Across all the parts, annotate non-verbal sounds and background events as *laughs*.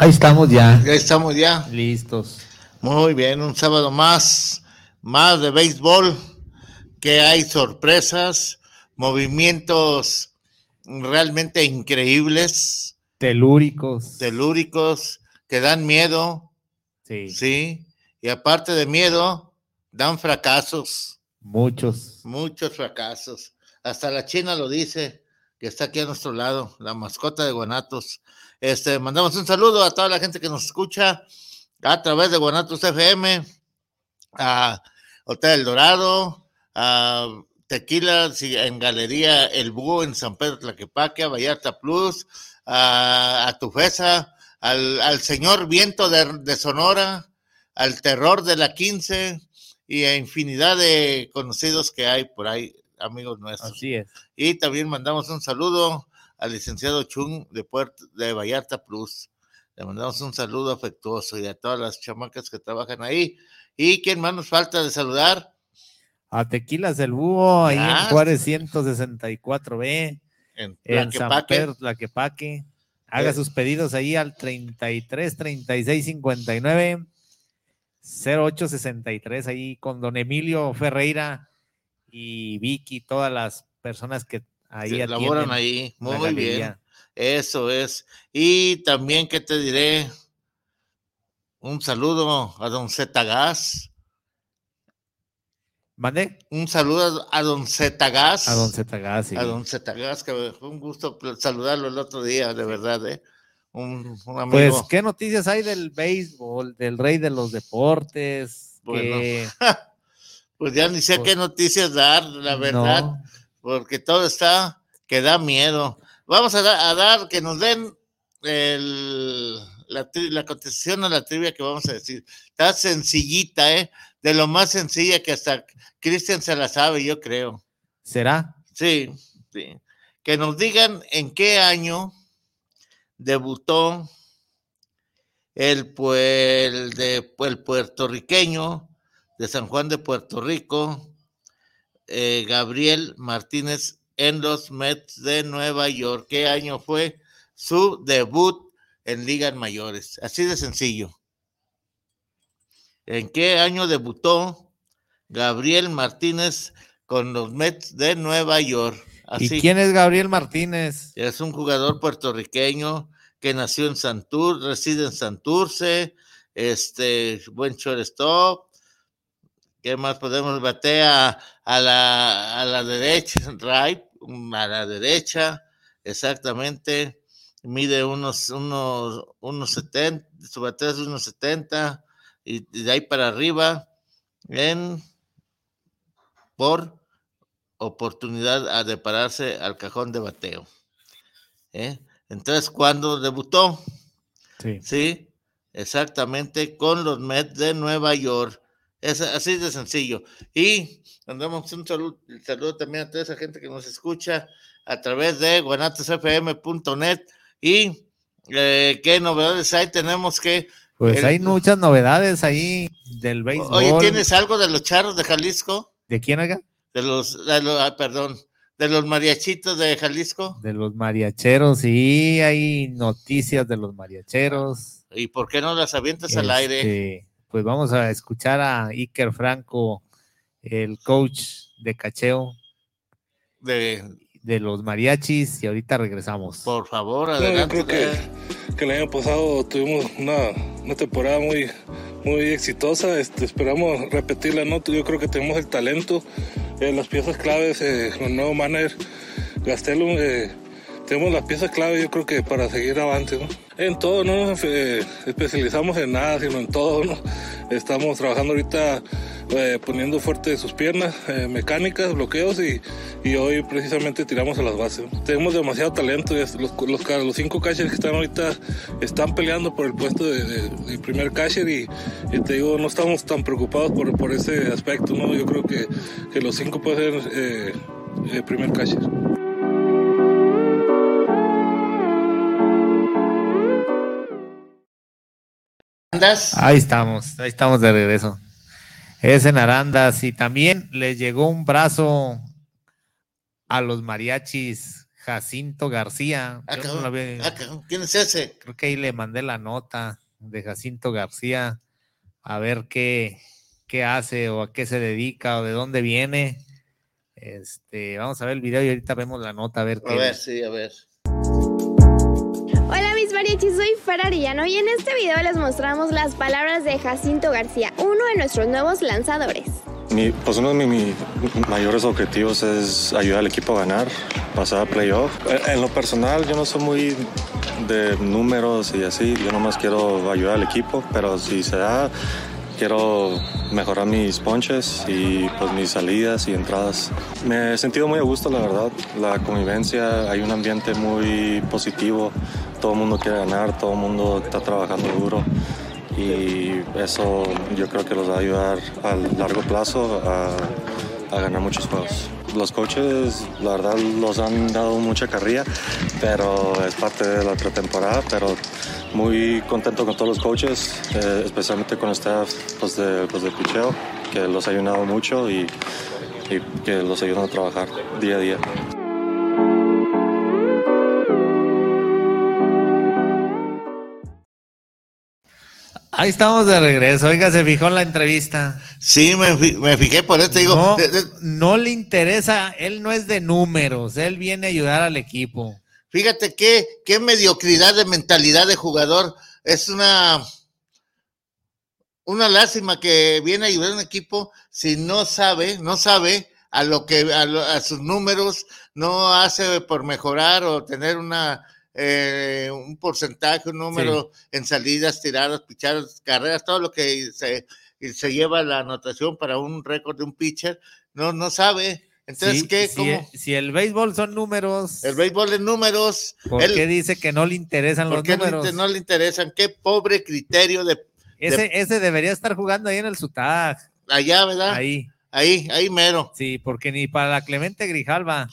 Ahí estamos ya. Ya estamos ya. Listos. Muy bien, un sábado más, más de béisbol, que hay sorpresas, movimientos realmente increíbles. Telúricos. Telúricos, que dan miedo. Sí. Sí. Y aparte de miedo, dan fracasos. Muchos. Muchos fracasos. Hasta la China lo dice, que está aquí a nuestro lado, la mascota de Guanatos. Este, mandamos un saludo a toda la gente que nos escucha a través de Guanatos FM, a Hotel El Dorado, a Tequila en Galería El Búho en San Pedro Tlaquepaque, a Vallarta Plus, a, Tufesa, al, al, señor Viento de, de, Sonora, al Terror de la 15 y a infinidad de conocidos que hay por ahí, amigos nuestros. Así es. Y también mandamos un saludo al licenciado Chung de, Puerto, de Vallarta Plus. Le mandamos un saludo afectuoso y a todas las chamacas que trabajan ahí. ¿Y quién más nos falta de saludar? A Tequilas del Búho, ahí en Juárez 164B. En, en San Pedro, Tlaquepaque. Haga sus pedidos ahí al 33 36 59 0863 ahí con don Emilio Ferreira y Vicky, todas las personas que ahí elaboran ahí, muy bien. Eso es. Y también, ¿qué te diré? Un saludo a don Zetagás. ¿Mande? Un saludo a don Zetagás. A don Zetagás, sí. A don Zetagás, que fue un gusto saludarlo el otro día, de verdad, ¿eh? Un, amigo. Pues, ¿qué noticias hay del béisbol, del rey de los deportes? Bueno, *laughs* pues ya ni sé pues qué noticias dar, la verdad, porque todo está que da miedo. Vamos a, dar, que nos den la, la contestación a la trivia que vamos a decir. Está sencillita, ¿eh? De lo más sencilla que hasta Cristian se la sabe, yo creo. ¿Será? Sí, sí. Que nos digan en qué año debutó el, el, de, el puertorriqueño de San Juan de Puerto Rico, eh, Gabriel Martínez en los Mets de Nueva York. ¿Qué año fue su debut en ligas mayores? Así de sencillo. ¿En qué año debutó Gabriel Martínez con los Mets de Nueva York? Así. ¿Y quién es Gabriel Martínez? Es un jugador puertorriqueño que nació en Santur, reside en Santurce, este, buen shortstop, ¿Qué más podemos bater a, la, a la derecha? *laughs* Right, a la derecha, exactamente. Mide unos, unos, unos 70, su bateo es unos 70 y de ahí para arriba en por oportunidad de pararse al cajón de bateo. ¿eh? Entonces, cuando debutó, sí. sí, exactamente con los Mets de Nueva York es así de sencillo. Y mandamos un saludo, saludo también a toda esa gente que nos escucha a través de guanatosfm.net. Y eh, qué novedades hay, tenemos que. Pues hay muchas novedades ahí del béisbol. Oye, ¿tienes algo de los charros de Jalisco? ¿De quién acá? De los, de los ah, perdón, de los mariachitos de Jalisco. De los mariacheros, sí, hay noticias de los mariacheros. ¿Y por qué no las avientas al aire? Pues vamos a escuchar a Iker Franco, el coach de cacheo de, de los mariachis, y ahorita regresamos. Por favor, adelante. yo creo que, el año pasado tuvimos una, temporada muy, muy exitosa. Este, esperamos repetirla, ¿no? Yo creo que tenemos el talento, eh, las piezas claves, eh, el nuevo manager Gastelum. Eh, tenemos las piezas clave, yo creo que para seguir adelante, ¿no? En todo, no nos eh, especializamos en nada, sino en todo. Estamos trabajando ahorita eh, poniendo fuerte sus piernas, eh, mecánicas, bloqueos y, y, hoy precisamente tiramos a las bases. Tenemos demasiado talento, los, los, los, cinco catchers que están ahorita están peleando por el puesto de, primer catcher y, te digo, no estamos tan preocupados por, por ese aspecto, ¿no? Yo creo que, que los cinco pueden ser primer catcher. Ahí estamos, ahí estamos de regreso. Es en Arandas y también le llegó un brazo a los mariachis Jacinto García. Ah, ah, ¿Quién es ese? Creo que ahí le mandé la nota de Jacinto García a ver qué, qué hace o a qué se dedica o de dónde viene. Este, vamos a ver el video y ahorita vemos la nota a ver qué. A ver, sí, a ver soy Fer Arellano y en este video les mostramos las palabras de Jacinto García, uno de nuestros nuevos lanzadores. pues uno de mis mayores objetivos es ayudar al equipo a ganar, pasar a playoff. En lo personal yo no soy muy de números y así, yo nomás quiero ayudar al equipo, pero si se da, quiero mejorar mis ponches y pues mis salidas y entradas. Me he sentido muy a gusto, la verdad. La convivencia, hay un ambiente muy positivo todo el mundo quiere ganar, todo el mundo está trabajando duro y eso yo creo que los va a ayudar a largo plazo a, ganar muchos juegos. Los coaches, la verdad, los han dado mucha carrilla, pero es parte de la pretemporada, pero muy contento con todos los coaches, eh, especialmente con el staff pues, de, pues, que los ha ayudado mucho y, y que los ayudan a trabajar día a día. Ahí estamos de regreso. Oiga, se fijó en la entrevista. Sí, me, fijé, por eso digo. No, no, le interesa, él no es de números, él viene a ayudar al equipo. Fíjate qué, qué mediocridad de mentalidad de jugador. Es una, una lástima que viene a ayudar a un equipo si no sabe, no sabe a lo que, a, sus números, no hace por mejorar o tener una, eh, un porcentaje, un número en salidas, tiradas, pichadas, carreras, todo lo que se, se lleva la anotación para un récord de un pitcher, no, no sabe. Entonces, ¿qué? Si, el béisbol son números. El béisbol es números. ¿Por qué dice que no le interesan los números? ¿Por no le interesan? Qué pobre criterio de. Ese, ese debería estar jugando ahí en el SUTAG. Allá, ¿verdad? Ahí. Ahí, ahí mero. Sí, porque ni para la Clemente Grijalva.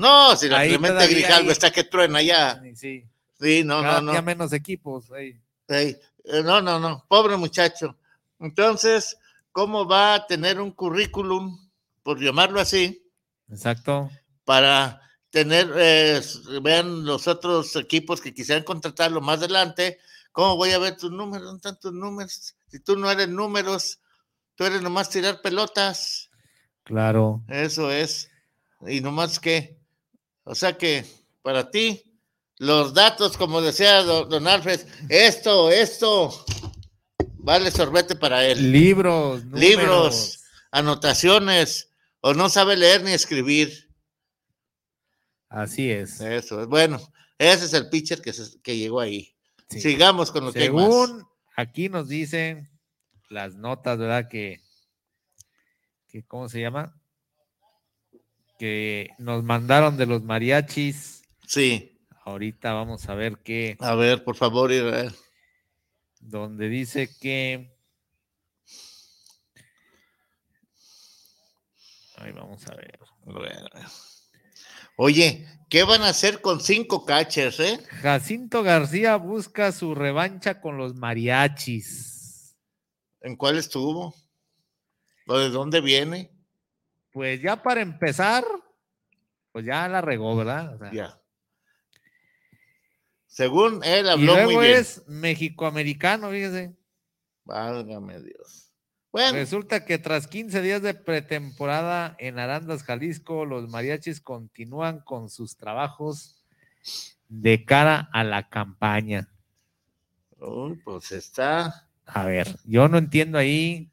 No, si la Clemente Grijalva está que truena allá. Sí. Sí, no, no, no. Ya menos equipos. Ahí. Eh, no, no, no. Pobre muchacho. Entonces, ¿cómo va a tener un currículum, por llamarlo así? Exacto. Para tener, eh, vean los otros equipos que quisieran contratarlo más adelante, ¿cómo voy a ver tus números? No tantos números. Si tú no eres números, tú eres nomás tirar pelotas. Claro. Eso es. Y nomás que, o sea que para ti, los datos, como decía don, Alfred, esto, esto, vale sorbete para él. Libros, libros, anotaciones, o no sabe leer ni escribir. Así es. Eso es. Bueno, ese es el pitcher que, que llegó ahí. Sigamos con lo que hay más. Según aquí nos dicen las notas, ¿verdad? Que, que, ¿cómo se llama? Que nos mandaron de los mariachis. Sí. Ahorita vamos a ver qué. A ver, por favor, Israel. Donde dice que Ahí vamos a ver. Oye, ¿qué van a hacer con cinco catchers, eh? Jacinto García busca su revancha con los mariachis. ¿En cuál estuvo? ¿O de dónde viene? Pues ya para empezar, pues ya la regó, ¿verdad? ya. Según él habló y luego muy bien. es mexicoamericano, fíjese. Válgame Dios. Resulta que tras 15 días de pretemporada en Arandas, Jalisco, los mariachis continúan con sus trabajos de cara a la campaña. Uy, pues está. A ver, yo no entiendo ahí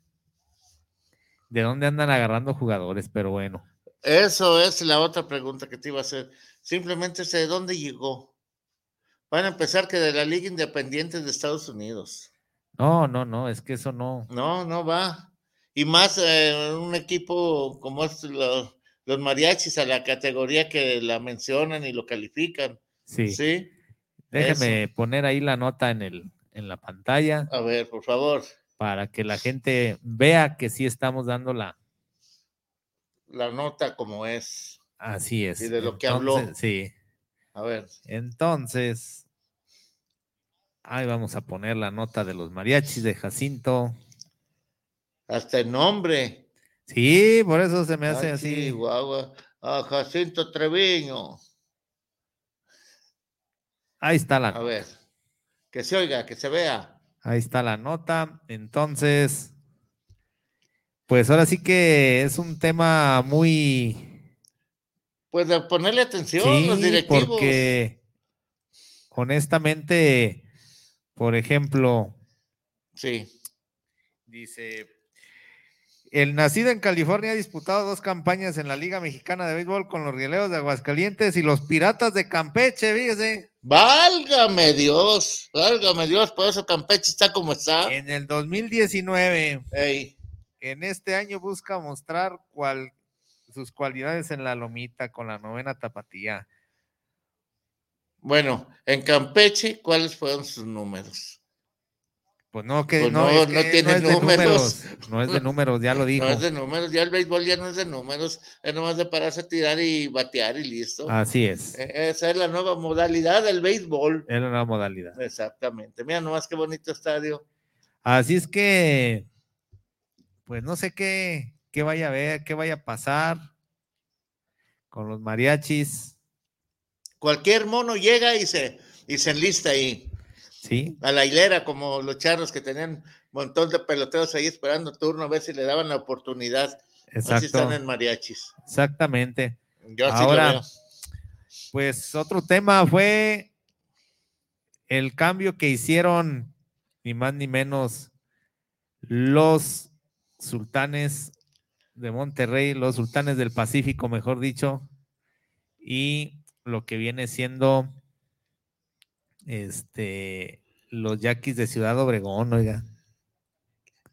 de dónde andan agarrando jugadores, pero bueno. Eso es la otra pregunta que te iba a hacer. Simplemente sé de dónde llegó. Van a empezar que de la Liga Independiente de Estados Unidos. No, no, no, es que eso no. No, no va. Y más eh, un equipo como los, los mariachis a la categoría que la mencionan y lo califican. Sí. Sí. Déjeme poner ahí la nota en el en la pantalla. A ver, por favor. Para que la gente vea que sí estamos dando la la nota como es. Así es. Y de lo que habló. Sí. A ver. Entonces, Ahí vamos a poner la nota de los mariachis de Jacinto. Hasta el nombre. Sí, por eso se me hace así. Guagua. A Jacinto Treviño. Ahí está la A ver, que se oiga, que se vea. Ahí está la nota. Entonces, pues ahora sí que es un tema muy. Pues de ponerle atención los directivos. Porque honestamente por ejemplo, sí. Dice, el nacido en California ha disputado dos campañas en la Liga Mexicana de Béisbol con los Rieleros de Aguascalientes y los Piratas de Campeche, fíjese. Válgame Dios, válgame Dios, por eso Campeche está como está. En el 2019, en este año busca mostrar cual, sus cualidades en la lomita con la novena tapatía. Bueno, en Campeche, ¿cuáles fueron sus números? Pues no, que pues no, no, tiene números. No es de números, ya lo dijo. *laughs* No es de números, ya el béisbol ya no es de números, es nomás de pararse a tirar y batear y listo. Así es. E, esa es la nueva modalidad del béisbol. Es la nueva modalidad. Exactamente. Mira nomás qué bonito estadio. Así es que, pues no sé qué, qué vaya a ver, qué vaya a pasar con los mariachis. Cualquier mono llega y se, y se enlista ahí. Sí. A la hilera, como los charros que tenían un montón de peloteros ahí esperando turno, a ver si le daban la oportunidad. Exacto. Así están en mariachis. Exactamente. Yo así Ahora, Pues otro tema fue el cambio que hicieron, ni más ni menos, los sultanes de Monterrey, los sultanes del Pacífico, mejor dicho, y lo que viene siendo este los yaquis de Ciudad Obregón, oiga.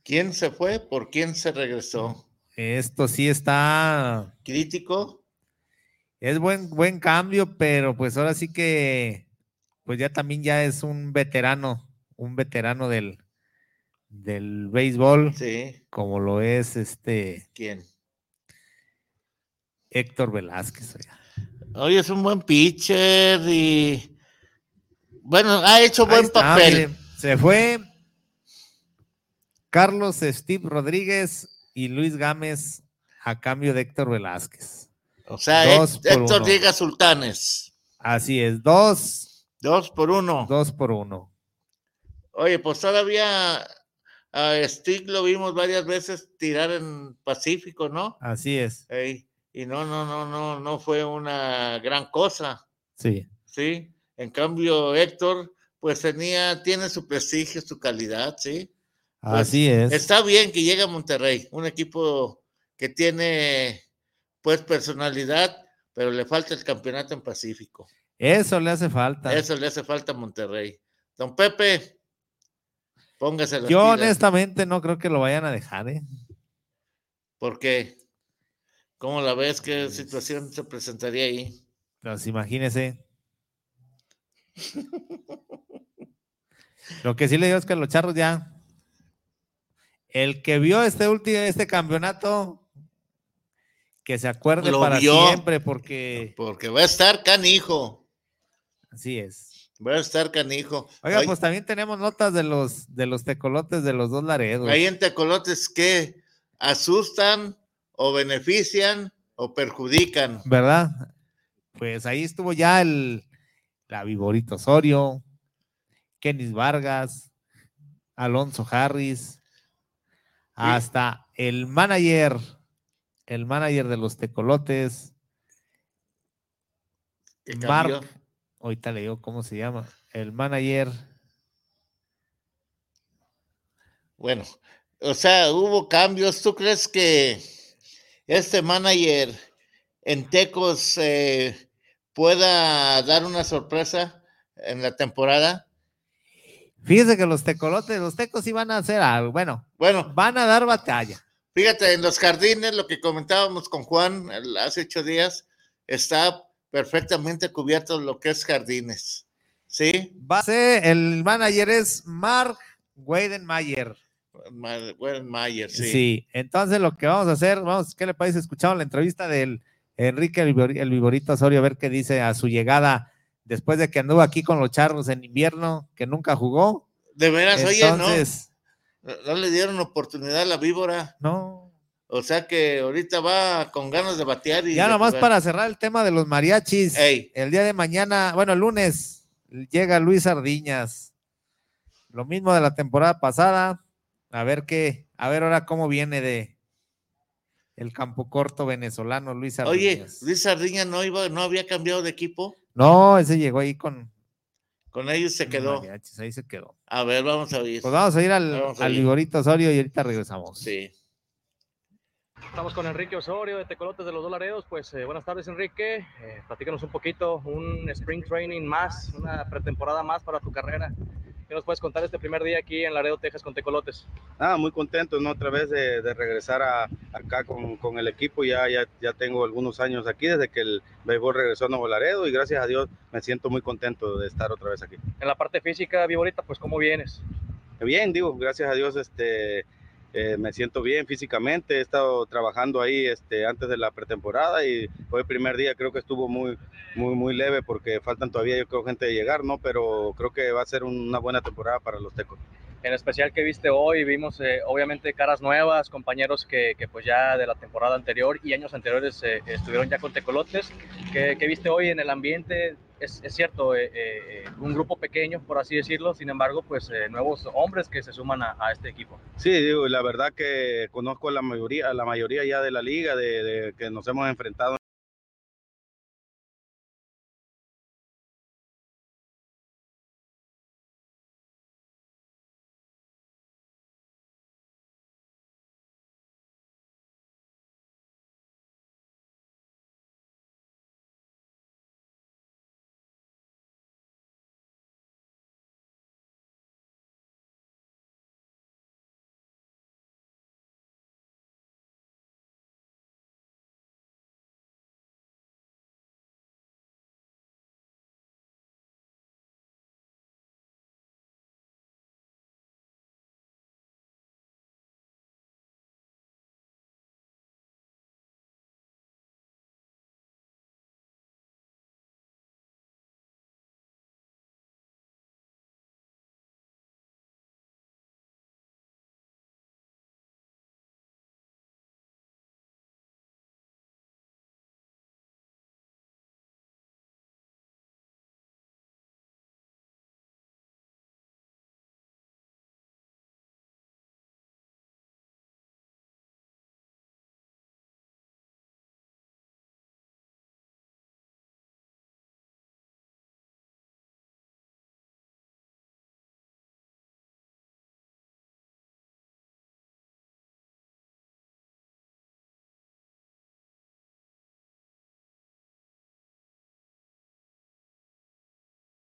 ¿Quién se fue? ¿Por quién se regresó? Esto sí está crítico. Es buen buen cambio, pero pues ahora sí que pues ya también ya es un veterano, un veterano del del béisbol. Sí. Como lo es este. ¿Quién? Héctor Velázquez. Oye, es un buen pitcher y. Bueno, ha hecho buen papel. se fue Carlos Steve Rodríguez y Luis Gámez a cambio de Héctor Velázquez. O sea, Héctor llega Sultanes. Así es, dos. Dos por uno. Dos por uno. Oye, pues todavía a Stick lo vimos varias veces tirar en Pacífico, ¿no? Así es. y no, no, no, no, no fue una gran cosa. Sí. Sí. En cambio, Héctor, pues tenía, tiene su prestigio, su calidad, sí. Pues, Así es. Está bien que llegue a Monterrey, un equipo que tiene, pues, personalidad, pero le falta el campeonato en Pacífico. Eso le hace falta. Eso le hace falta a Monterrey. Don Pepe, Póngase Yo honestamente no creo que lo vayan a dejar, ¿eh? ¿Por qué? ¿Cómo la ves? ¿Qué pues situación se presentaría ahí? Pues imagínese. Lo que sí le digo es que los charros ya. El que vio este último, este campeonato, que se acuerde para siempre, porque. Porque va a estar canijo. Así es. Va a estar canijo. Oiga, pues también tenemos notas de los, de los tecolotes de los dos Laredos. Hay en tecolotes que asustan o benefician o perjudican. ¿Verdad? Pues ahí estuvo ya el la Viborito Osorio, Kenis Vargas, Alonso Harris, hasta el manager, el manager de los tecolotes, Mark ahorita le digo cómo se llama, el manager. Bueno, o sea, hubo cambios. ¿Tú crees que este manager en Tecos eh, pueda dar una sorpresa en la temporada? Fíjese que los tecolotes, los tecos iban a hacer algo. Bueno, bueno, van a dar batalla. Fíjate, en los jardines, lo que comentábamos con Juan hace ocho días, está perfectamente cubierto lo que es jardines. ¿Sí? Base, el manager es Mark Weidenmayer. Weidenmayer, sí. Sí, entonces lo que vamos a hacer, vamos, ¿qué le parece? Escuchamos la entrevista del Enrique el Viborito Osorio, a ver qué dice a su llegada después de que anduvo aquí con los charros en invierno, que nunca jugó. De veras, oye, ¿no? No le dieron oportunidad a la víbora. No, o sea que ahorita va con ganas de batear. Y ya nomás para cerrar el tema de los mariachis. El día de mañana, bueno, el lunes, llega Luis Sardiñas. Lo mismo de la temporada pasada. A ver qué, a ver ahora cómo viene de el campo corto venezolano Luis Sardiñas. Oye, Luis Sardiñas no iba, no había cambiado de equipo. No, ese llegó ahí con. Con ellos se quedó. ahí se quedó. A ver, vamos a ir. Pues vamos a ir al, al Vigorito Osorio y ahorita regresamos. Sí. Estamos con Enrique Osorio de Tecolotes de los Dolaredos. Pues eh, buenas tardes, Enrique. Eh, platícanos un poquito, un spring training más, una pretemporada más para tu carrera. ¿Qué nos puedes contar este primer día aquí en Laredo, Texas con Tecolotes? Ah, muy contento, ¿no? Otra vez de, regresar a, acá con, con, el equipo. Ya, ya, ya tengo algunos años aquí desde que el béisbol regresó a Nuevo Laredo y gracias a Dios me siento muy contento de estar otra vez aquí. En la parte física, Viborita, pues ¿cómo vienes? Bien, digo, gracias a Dios, este eh, me siento bien físicamente, he estado trabajando ahí este, antes de la pretemporada y hoy el primer día creo que estuvo muy, muy, muy leve porque faltan todavía yo creo gente de llegar, ¿no? Pero creo que va a ser una buena temporada para los tecos. En especial que viste hoy, vimos eh, obviamente caras nuevas, compañeros que, que, pues ya de la temporada anterior y años anteriores eh, estuvieron ya con Tecolotes, que, que, viste hoy en el ambiente, es, cierto, eh, un grupo pequeño, por así decirlo, sin embargo, pues nuevos hombres que se suman a, este equipo. Sí, digo, la verdad que conozco la mayoría, la mayoría ya de la liga, de que nos hemos enfrentado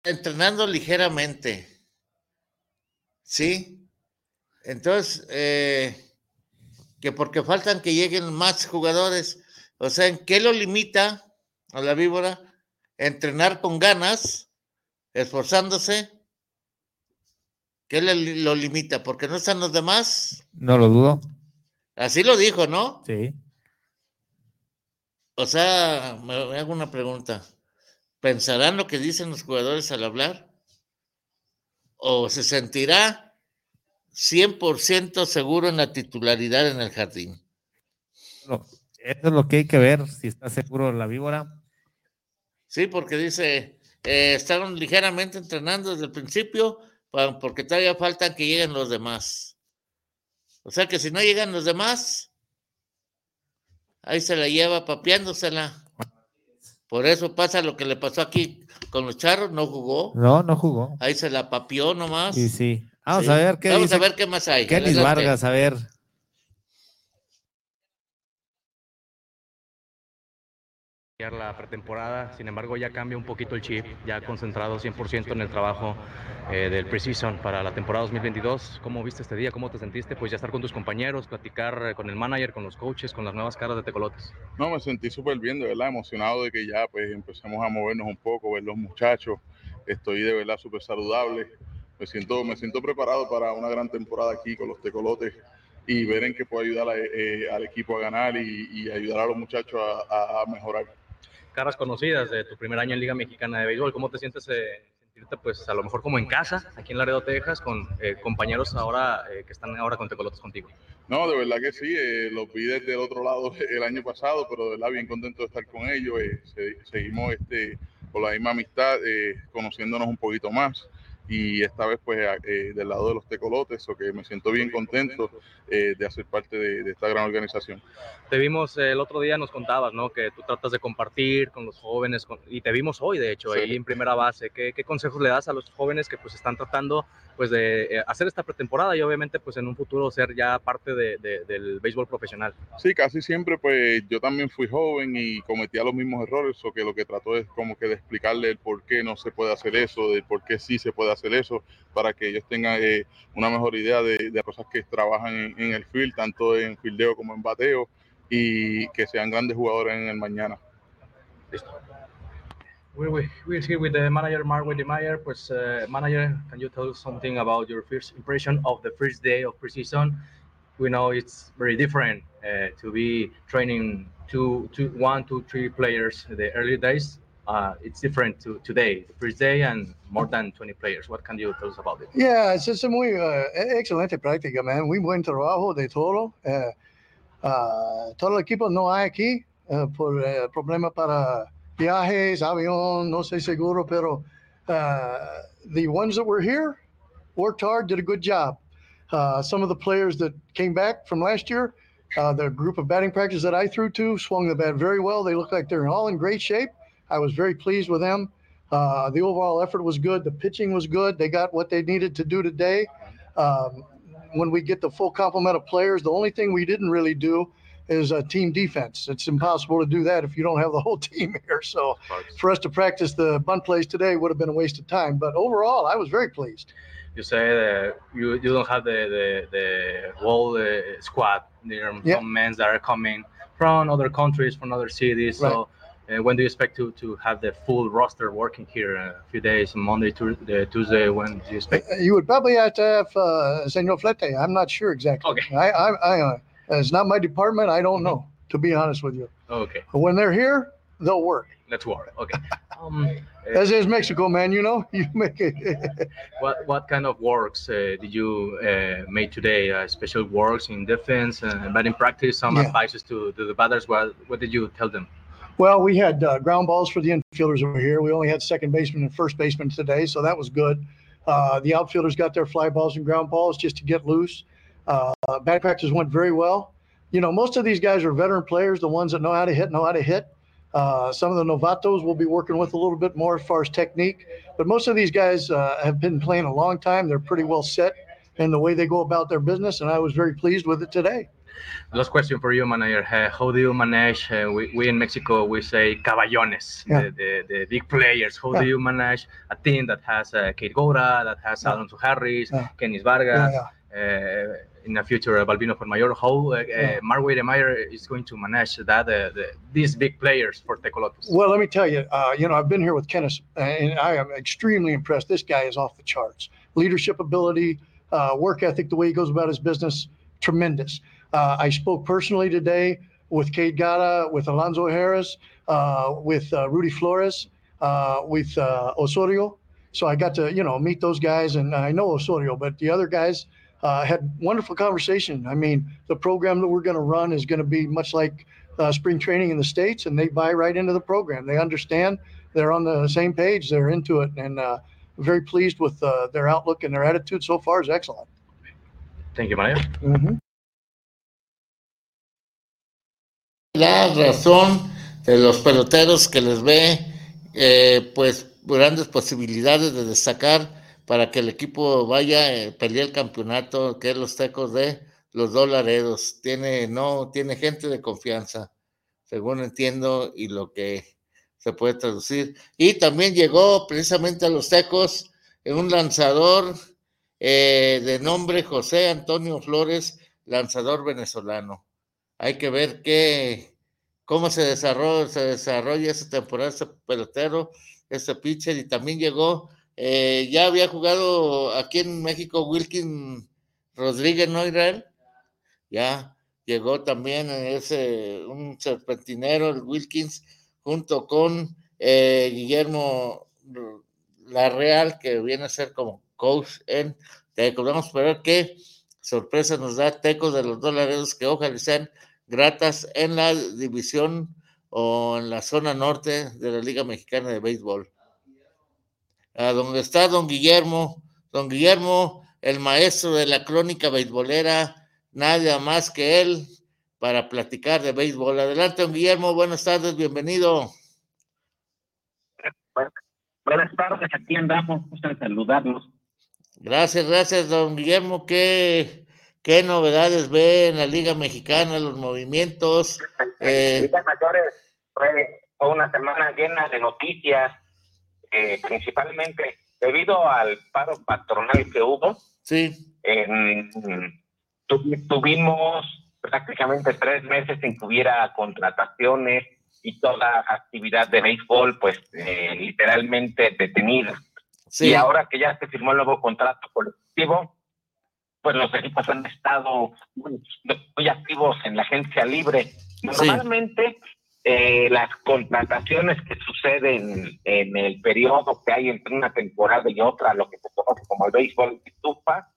entrenando ligeramente. ¿Sí? Entonces, eh, que porque faltan que lleguen más jugadores. O sea, ¿en qué lo limita a la víbora? Entrenar con ganas, esforzándose. ¿Qué le, lo limita? ¿Porque no están los demás? No lo dudo. Así lo dijo, ¿no? Sí. O sea, me hago una pregunta. ¿Pensarán lo que dicen los jugadores al hablar? ¿O se sentirá 100% seguro en la titularidad en el jardín? eso es lo que hay que ver, si está seguro la víbora. Sí, porque dice, eh, estaban ligeramente entrenando desde el principio, porque todavía faltan que lleguen los demás. O sea que si no llegan los demás, ahí se la lleva papeándosela. Por eso pasa lo que le pasó aquí con los charros, no jugó. No, no jugó. Ahí se la papió nomás. Sí, sí. Vamos a ver qué Vamos a ver qué más hay. Kenny Vargas, a ver. La pretemporada, sin embargo ya cambia un poquito el chip, ya concentrado 100% en el trabajo eh, del Precision para la temporada 2022. ¿Cómo viste este día? ¿Cómo te sentiste? Pues ya estar con tus compañeros, platicar eh, con el manager, con los coaches, con las nuevas caras de Tecolotes. No, me sentí súper bien, de verdad, emocionado de que ya pues empecemos a movernos un poco, ver los muchachos. Estoy de verdad súper saludable. Me siento, me siento preparado para una gran temporada aquí con los Tecolotes y ver en qué puedo ayudar eh, al equipo a ganar y, ayudar a los muchachos a mejorar caras conocidas de tu primer año en Liga Mexicana de Béisbol. ¿Cómo te sientes eh, sentirte, pues, a lo mejor como en casa, aquí en Laredo, Texas, con eh, compañeros ahora eh, que están ahora con Tecolotes contigo? No, de verdad que sí. los vi desde el otro lado *laughs* el año pasado, pero de verdad bien contento de estar con ellos. seguimos este, con la misma amistad, conociéndonos un poquito más y esta vez pues eh, del lado de los tecolotes, o que me siento bien contento eh, de hacer parte de, esta gran organización. Te vimos el otro día, nos contabas, ¿no? Que tú tratas de compartir con los jóvenes y te vimos hoy, de hecho, ahí en primera base. ¿Qué, ¿Qué, consejos le das a los jóvenes que pues están tratando pues de eh, hacer esta pretemporada y obviamente pues en un futuro ser ya parte de, del béisbol profesional? Sí, casi siempre pues yo también fui joven y cometía los mismos errores, o que lo que trato es como que de explicarle el por qué no se puede hacer eso, del por qué sí se puede hacer eso para que ellos tengan eh, una mejor idea de, las cosas que trabajan en, el field, tanto en fildeo como en bateo, y que sean grandes jugadores en el mañana. We're, we're here with the manager Mark Meyer. Pues, uh, manager, can you tell us something about your first impression of the first day of preseason? We know it's very different uh, to be training two, two, one, two, three players the early days uh, it's different to today, the first day, and more than 20 players. What can you tell us about it? Yeah, es, es muy uh, excelente práctica, man. Muy buen trabajo de todo. Uh, uh, todo el equipo no hay aquí uh, por uh, problema para viajes, avión, no sé seguro, pero the ones that were here worked hard, did a good job. Uh, some of the players that came back from last year, uh, the group of batting practice that I threw to swung the bat very well. They look like they're all in great shape. I was very pleased with them. Uh, the overall effort was good. The pitching was good. They got what they needed to do today. Um, when we get the full complement of players, the only thing we didn't really do is a team defense. It's impossible to do that if you don't have the whole *laughs* team here. So for us to practice the bunt plays today would have been a waste of time. But overall, I was very pleased. You say that you, you don't have the the, the whole uh, squad. There are yep. some men that are coming from other countries, from other cities. Right. So uh, when do you expect to, to have the full roster working here? Uh, a few days, Monday, to, uh, Tuesday. When do you expect? Uh, you would probably have to have uh, Senor Flete. I'm not sure exactly. Okay. I, I, I uh, it's not my department. I don't know, to be honest with you. Okay. But when they're here, they'll work. Let's work. Okay. *laughs* Um, As is Mexico, man. You know, *laughs* you make it. *laughs* what what kind of works uh, did you uh, make today? Uh, special works in defense and batting practice. Some yeah. advices to, to the batters. What what did you tell them? Well, we had uh, ground balls for the infielders over here. We only had second baseman and first baseman today, so that was good. Uh, the outfielders got their fly balls and ground balls just to get loose. Uh, bat practice went very well. You know, most of these guys are veteran players. The ones that know how to hit know how to hit. Uh, some of the novatos we'll be working with a little bit more as far as technique, but most of these guys uh, have been playing a long time. They're pretty well set in the way they go about their business, and I was very pleased with it today. Last question for you, manager. Uh, how do you manage? Uh, we, we in Mexico we say caballones, yeah. the, the, the, big players. How yeah. do you manage a team that has uh, Kate Gora, that has yeah. Alonso Harris, yeah. Kenis Vargas, uh, in the future uh, Balbino Mayor? How uh, yeah. Wiedemeyer is going to manage that the, these big players for Tecolotes? Well, let me tell you. you know, I've been here with Kenneth, and I am extremely impressed. This guy is off the charts. Leadership ability, work ethic, the way he goes about his business, tremendous. Uh, I spoke personally today with Kate Gata, with Alonzo Harris, uh, with uh, Rudy Flores, uh, with uh, Osorio. So I got to, you know, meet those guys, and I know Osorio, but the other guys uh, had wonderful conversation. I mean, the program that we're going to run is going to be much like spring training in the states, and they buy right into the program. They understand. They're on the same page. They're into it, and very pleased with their outlook and their attitude so far is excellent. Thank you, Mario. Mm-hmm. La razón de los peloteros que les ve eh, pues grandes posibilidades de destacar para que el equipo vaya a eh, pelear el campeonato, que es los tecos de los dólares. Tiene, no, tiene gente de confianza, según entiendo, y lo que se puede traducir. Y también llegó precisamente a los tecos un lanzador eh, de nombre José Antonio Flores, lanzador venezolano hay que ver qué, cómo se desarrolla, se desarrolla esa temporada, ese pelotero, ese pitcher, y también llegó, eh, ya había jugado aquí en México Wilkin Rodríguez, ¿no, Israel? Ya llegó también ese, un serpentinero, el Wilkins, junto con eh, Guillermo Larreal, que viene a ser como coach en Teco. Vamos a ver qué sorpresa nos da Tecos de los dólares que ojalá sean gratas en la división o en la zona norte de la Liga Mexicana de Béisbol. A donde está don Guillermo, don Guillermo, el maestro de la crónica beisbolera, nada más que él para platicar de béisbol. Adelante, don Guillermo, buenas tardes, bienvenido. Buenas tardes, aquí andamos, gusto saludarlos. Gracias, gracias, don Guillermo. ¿Qué, qué novedades ve en la Liga Mexicana, los movimientos? Eh... Liga Mayores fue una semana llena de noticias, eh, principalmente debido al paro patronal que hubo. Sí. tuvimos prácticamente tres meses sin que hubiera contrataciones y toda actividad de béisbol, pues eh, literalmente detenida. Y ahora que ya se firmó el nuevo contrato colectivo, pues los equipos han estado muy, activos en la agencia libre. Normalmente eh, las contrataciones que suceden en el periodo que hay entre una temporada y otra, lo que se conoce como el béisbol de estufa,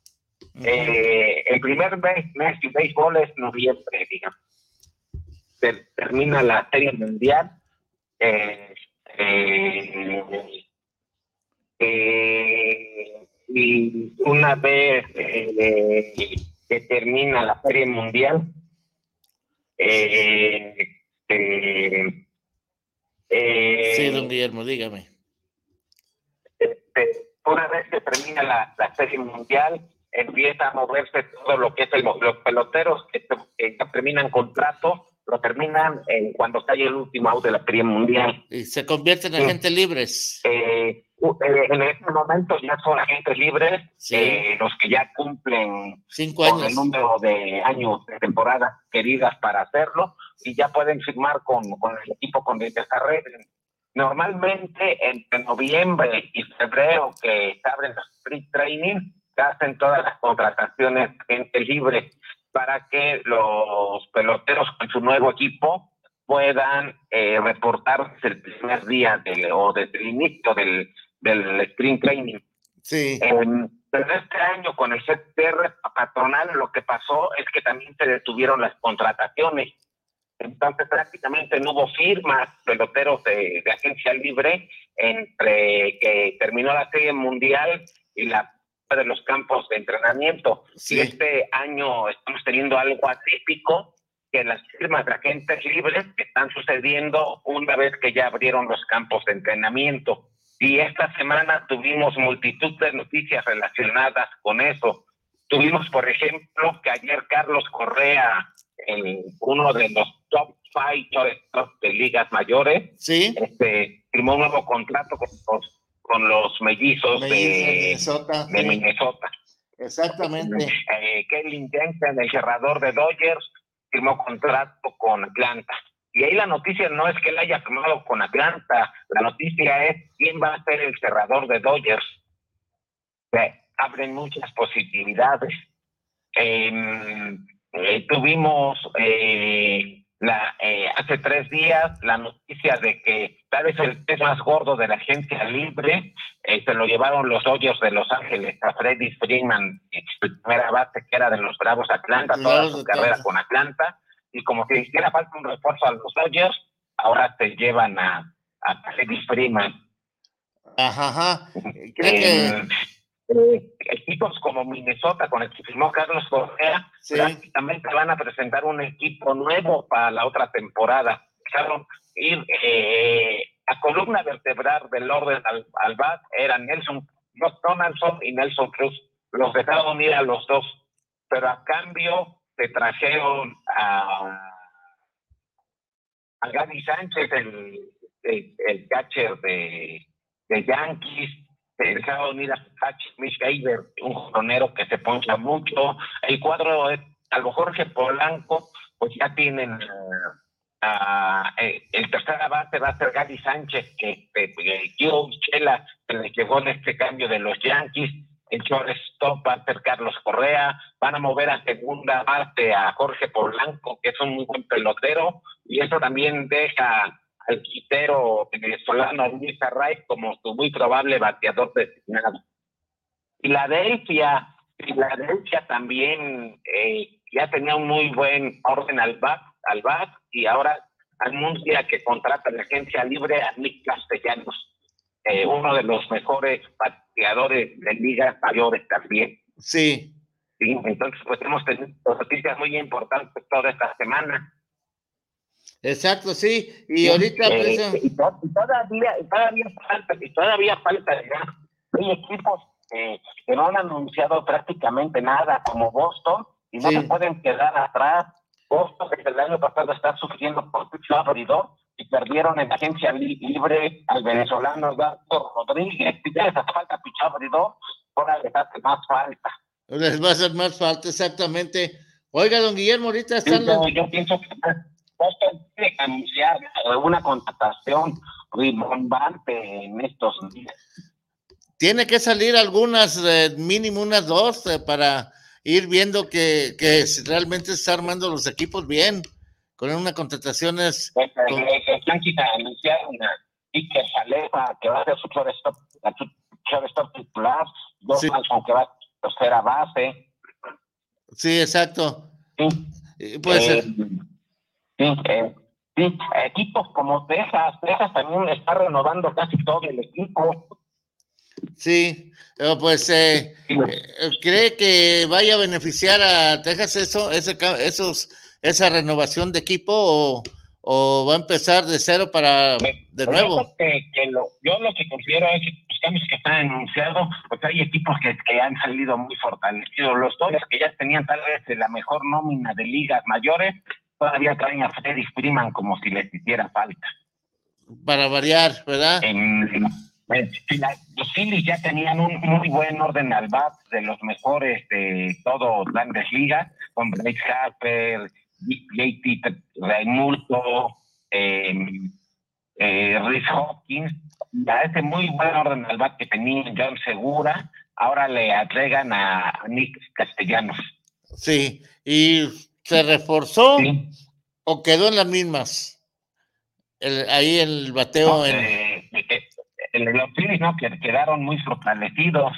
eh, el primer mes, mes de béisbol es noviembre, digamos. termina la serie mundial. Eh, eh, y una vez eh, que termina la Feria Mundial, eh, sí, don Guillermo, dígame. Este, una vez que termina la, la Serie Mundial, empieza a moverse todo lo que es el, los peloteros que, que terminan contrato lo terminan en cuando cae el último out de la Serie Mundial. Y se convierten en agentes libres. Eh, eh, en este momento ya son agentes libres eh, los que ya cumplen Cinco años. el número de años de temporada queridas para hacerlo y ya pueden firmar con, con el equipo con el desarrollo. Normalmente entre noviembre y febrero que se abren los free training, se hacen todas las contrataciones gente libre para que los peloteros con su nuevo equipo puedan eh, reportarse el primer día del, o desde el inicio del, del sprint training. Sí. pero este año con el CTR patronal lo que pasó es que también se detuvieron las contrataciones. Entonces prácticamente no hubo firmas peloteros de, de agencia libre entre que terminó la serie mundial y la de los campos de entrenamiento. Y este año estamos teniendo algo atípico, que las firmas de agentes libres están sucediendo una vez que ya abrieron los campos de entrenamiento. Y esta semana tuvimos multitud de noticias relacionadas con eso. Tuvimos, por ejemplo, que ayer Carlos Correa en uno de los top five de ligas mayores. Sí. Este, firmó un nuevo contrato con los, con los mellizos, de, Minnesota. De Minnesota. Exactamente. Eh, Kevin Jensen, el cerrador de Dodgers, firmó contrato con Atlanta. Y ahí la noticia no es que él haya firmado con Atlanta, la noticia es quién va a ser el cerrador de Dodgers. abren muchas posibilidades. Em, eh, tuvimos eh, la, eh, hace tres días la noticia de que tal vez el pez más gordo de la agencia libre se lo llevaron los Dodgers de Los Ángeles a Freddy Freeman, primera base que era de los Bravos Atlanta, toda su carrera con Atlanta y como que hiciera falta un refuerzo a los Dodgers, ahora te llevan a, a Freddie Freeman. Ajá, ajá. *laughs* Eh, equipos como Minnesota, con el que firmó Carlos Correa, prácticamente van a presentar un equipo nuevo para la otra temporada. Dejaron ir eh, a columna vertebral del orden al, al bat, eran Nelson Donaldson y Nelson Cruz. Los dejaron ir a los dos, pero a cambio se trajeron a, a Gary Sánchez, el, catcher de, de Yankees, se dejaron unir a un jonero que se poncha mucho. El cuadro, es, a lo Jorge Polanco, pues ya tienen uh, el tercera base va a ser Gary Sánchez, que, que, que Chela, que le llegó en este cambio de los Yankees el shortstop va a ser Carlos Correa, van a mover a segunda base a Jorge Polanco, que es un muy buen pelotero, y eso también deja al quitero venezolano Luis Arraez como su muy probable bateador designado. Filadelfia, Filadelfia también eh, ya tenía un muy buen orden al bat, al bat y ahora anuncia que contrata la agencia libre a Nick Castellanos eh, uno de los mejores pateadores de ligas mayores también. Sí. Sí, entonces pues hemos tenido noticias muy importantes toda esta semana. Exacto, sí, y ahorita eh, pues, y, todavía, todavía falta, y todavía falta ya. Hay equipos que no han anunciado prácticamente nada, como Boston, y no se pueden quedar atrás. Boston, que el año pasado está sufriendo por abridor, y perdieron en la agencia libre al venezolano Gato Rodríguez. Si les hace falta pichar abridor, ahora les hace más falta. Les va a hacer más falta, exactamente. Oiga, don Guillermo, ahorita están los... Yo pienso que Boston tiene que anunciar una contratación rimbombante en estos días. Tiene que salir algunas, eh, mínimo unas dos, eh, para ir viendo que, que realmente se está armando los equipos bien con una contratación es... Pues, con... anunciaron a Iker Salefa, que va a ser su shortstop titular, dos sí. que va a ser a base. Sí, exacto. Sí. Puede ser. Sí, eh, sí, equipos como Texas, Texas también está renovando casi todo el equipo. Sí, pues eh, eh, cree que vaya a beneficiar a Texas eso, ese, esos esa renovación de equipo o, va a empezar de cero para de nuevo? yo lo que considero es que los cambios que están anunciados, pues hay equipos que, que han salido muy fortalecidos. Los dos que ya tenían tal vez la mejor nómina de ligas mayores, todavía traen a Freddy Freeman como si les hiciera falta. Para variar, ¿verdad? los Phillies ya tenían un muy buen orden al bat de los mejores de todo grandes ligas, con Bryce Harper, JT Reinulto, eh, eh, Rhys Hopkins, a ese muy buen orden al bat que tenía John Segura, ahora le agregan a Nick Castellanos. Sí, y se reforzó o quedó en las mismas. ahí el bateo en... Eh, los Phillies no que quedaron muy fortalecidos.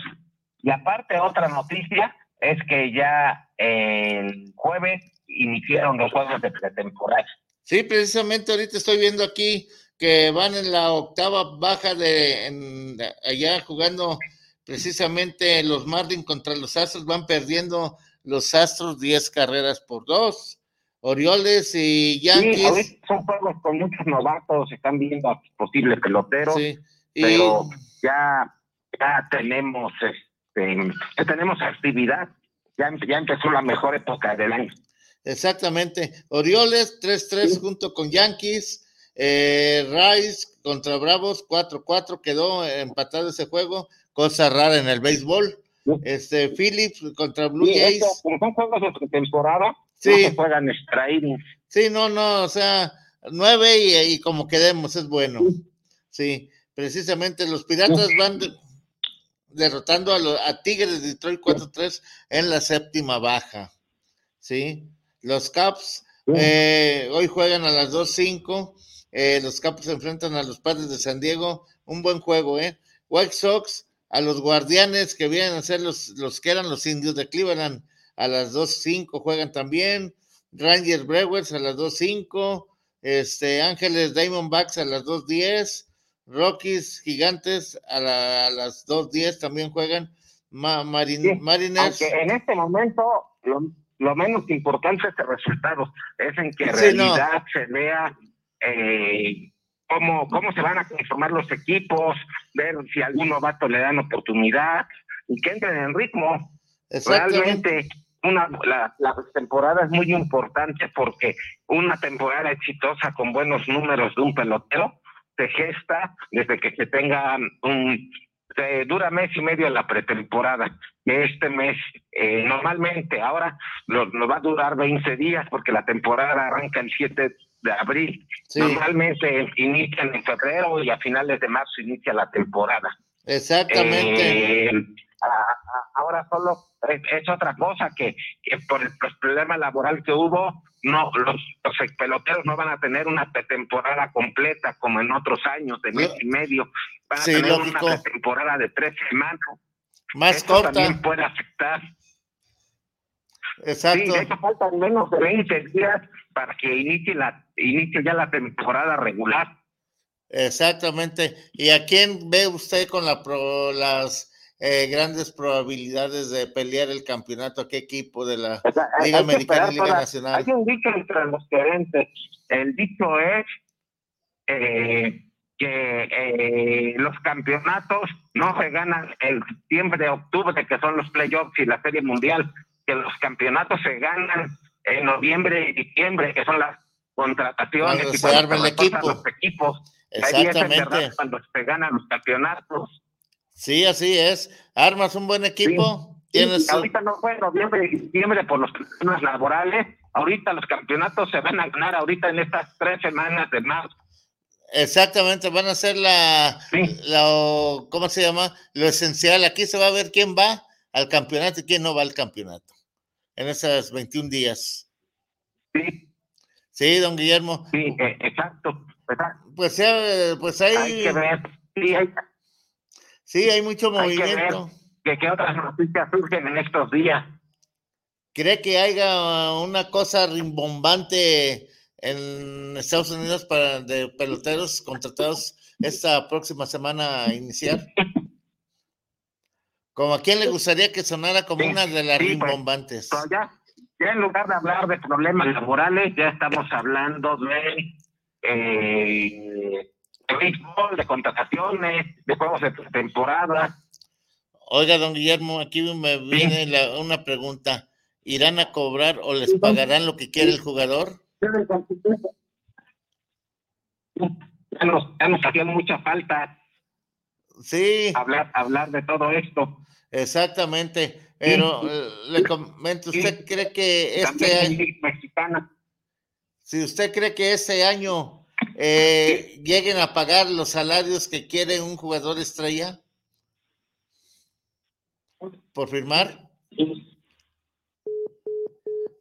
Y aparte otra noticia es que ya el jueves iniciaron los juegos de pretemporada. Sí, precisamente ahorita estoy viendo aquí que van en la octava baja de allá jugando precisamente los Marlins contra los Astros, van perdiendo los Astros 10 carreras por dos. Orioles y Yankees. Sí, son juegos con muchos novatos, están viendo a posibles peloteros, pero ya, ya tenemos este, ya tenemos actividad, ya, ya empezó la mejor época del año. Exactamente. Orioles 3-3 junto con Yankees. Eh, Rice contra Bravos 4-4 quedó empatado ese juego, cosa rara en el béisbol. Este Phillips contra Blue Jays. son juegos de temporada, sí. no se juegan extra Sí, no, no, o sea, nueve y, como quedemos es bueno. Sí, precisamente los Piratas van derrotando a, a Tigres de Detroit 4-3 en la séptima baja. Sí, los Caps eh, hoy juegan a las 2-5. Eh, los Caps se enfrentan a los Padres de San Diego. Un buen juego, ¿eh? White Sox a los Guardianes que vienen a ser los, los que eran los indios de Cleveland a las 2-5 juegan también. Rangers Brewers a las 2-5. Este, Ángeles Diamondbacks a las 2-10. Rockies Gigantes a, las 2-10 también juegan. Mariners. en este momento lo menos importante es el resultado, es en que en realidad se vea eh, cómo, cómo se van a conformar los equipos, ver si a algún novato le dan oportunidad y que entren en ritmo. Realmente una, la, la temporada es muy importante porque una temporada exitosa con buenos números de un pelotero se gesta desde que se tenga un dura mes y medio la pretemporada. Este mes, eh, normalmente, ahora nos va a durar 20 días porque la temporada arranca el 7 de abril. Normalmente inician en febrero y a finales de marzo inicia la temporada. Exactamente. Eh, ahora solo es, otra cosa que, por el, problema laboral que hubo, no los, los peloteros no van a tener una pretemporada completa como en otros años de mes y medio. Van a tener una pretemporada de tres semanas. Más Eso corta. también puede afectar. Exacto. Sí, de hecho faltan menos de 20 días para que inicie, la, inicie ya la temporada regular. Exactamente. ¿Y a quién ve usted con la las eh, grandes probabilidades de pelear el campeonato? ¿A qué equipo de la Liga Americana y Liga Nacional? Hay un dicho entre los gerentes. El dicho es eh, que eh, los campeonatos no se ganan el septiembre, octubre, que son los playoffs y la Serie Mundial, que los campeonatos se ganan en noviembre y diciembre, que son las contrataciones cuando y se arma el equipo. los equipos. Exactamente. cuando se ganan los campeonatos. Sí, así es. Armas un buen equipo. ¿Tienes... ahorita no fue noviembre y diciembre por los problemas laborales. Ahorita los campeonatos se van a ganar ahorita en estas tres semanas de marzo. Exactamente, van a ser la, la, ¿cómo se llama? Lo esencial. Aquí se va a ver quién va al campeonato y quién no va al campeonato en esos 21 días. Sí. Sí, don Guillermo. Sí, eh, exacto, Pues, eh, pues hay... hay que ver. Sí, hay, sí, hay mucho movimiento. Que ¿Qué otras noticias surgen en estos días? ¿Cree que haya una cosa rimbombante en Estados Unidos para de peloteros contratados esta próxima semana a iniciar? Como a quién le gustaría que sonara como una de las pues, rimbombantes. Pues ya, ya, en lugar de hablar de problemas laborales, ya estamos hablando de, eh, de béisbol, de contrataciones, de juegos de temporada. Oiga, don Guillermo, aquí me viene una pregunta. ¿Irán a cobrar o les pagarán lo que quiere el jugador? Ya nos, ya nos hacía mucha falta sí. hablar, hablar de todo esto. Exactamente, pero eh, le comento, ¿usted cree que este año, si usted cree que este año eh, *laughs* lleguen a pagar los salarios que quiere un jugador estrella por firmar?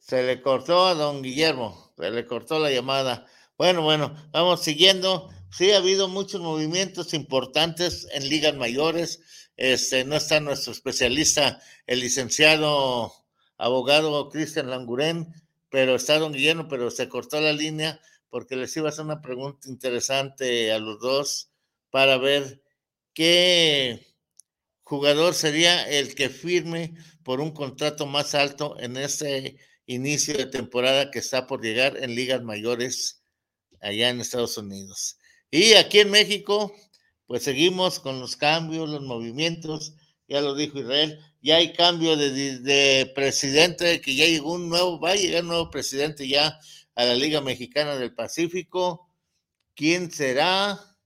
Se le cortó a don Guillermo, se le cortó la llamada. Bueno, bueno, vamos siguiendo. Sí, ha habido muchos movimientos importantes en ligas mayores este, no está nuestro especialista, el licenciado abogado Cristian Languren, pero está don Guillermo, pero se cortó la línea porque les iba a hacer una pregunta interesante a los dos para ver qué jugador sería el que firme por un contrato más alto en este inicio de temporada que está por llegar en ligas mayores allá en Estados Unidos. Y aquí en México, pues seguimos con los cambios, los movimientos. ya lo dijo Israel, ya hay cambio de, de, presidente, que ya llegó un nuevo, va a llegar un nuevo presidente ya a la Liga Mexicana del Pacífico. ¿Quién será?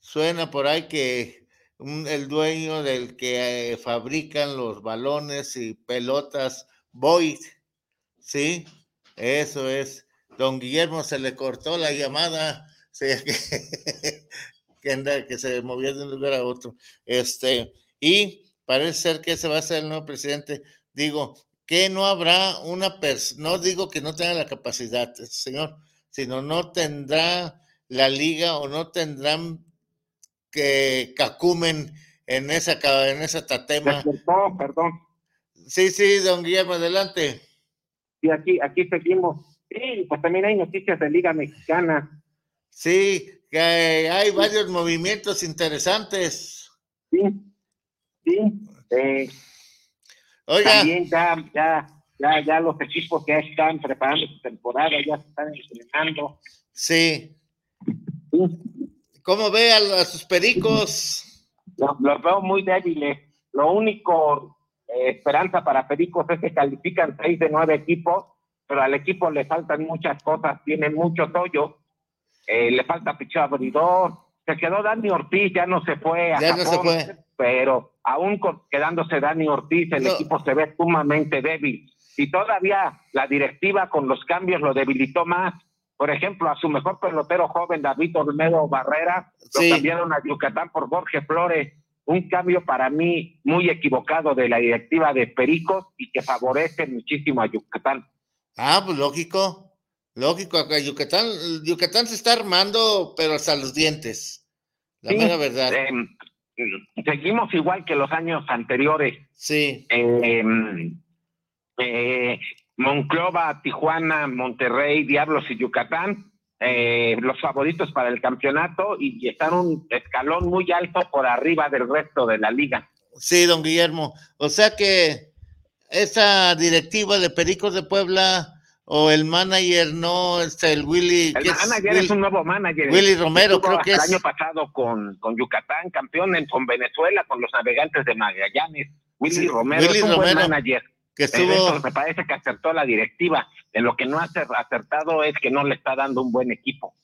Suena por ahí que el dueño del que eh, fabrican los balones y pelotas, Boyd, ¿sí? Eso es. Don Guillermo se le cortó la llamada, *laughs* que, que, que se movió de un lugar a otro. Este, y parece ser que ese va a ser el nuevo presidente. Digo, que no habrá una persona, no digo que no tenga la capacidad, señor, sino no tendrá la liga o no tendrán que cacumen en esa, en esa tatema. Perdón, perdón. Sí, sí, don Guillermo, adelante. Sí, aquí, aquí seguimos. Sí, pues también hay noticias de Liga Mexicana. Sí, que hay varios movimientos interesantes. Sí, sí. Eh, Oiga. También ya, ya, ya, ya los equipos ya están preparando su temporada, ya se están entrenando. Sí. ¿Cómo ve a, sus pericos? Los, veo muy débiles. Lo único eh, esperanza para pericos es que califican seis de nueve equipos, pero al equipo le faltan muchas cosas, tiene muchos hoyos, eh, le falta pichado abridor, se quedó Dani Ortiz, ya no se fue a ya no se fue. pero aún quedándose Dani Ortiz, el equipo se ve sumamente débil. Y todavía la directiva con los cambios lo debilitó más por ejemplo, a su mejor pelotero joven, David Olmedo Barrera, lo cambiaron a Yucatán por Jorge Flores. Un cambio para mí muy equivocado de la directiva de Pericos y que favorece muchísimo a Yucatán. Ah, pues lógico, lógico, acá Yucatán, Yucatán se está armando, pero hasta los dientes. La mera verdad. Em, seguimos igual que los años anteriores. Sí. Em, eh, Monclova, Tijuana, Monterrey, Diablos y Yucatán, eh, los favoritos para el campeonato y están un escalón muy alto por arriba del resto de la liga. Sí, don Guillermo. O sea que esa directiva de Pericos de Puebla o el manager no, este, el Willy. El manager es, un nuevo manager. Willy Romero, creo que es. El año pasado con, con Yucatán, campeón en, con Venezuela, con los navegantes de Magallanes. Willy Romero es un buen manager que estuvo... me parece que acertó la directiva. En lo que no ha acertado es que no le está dando un buen equipo.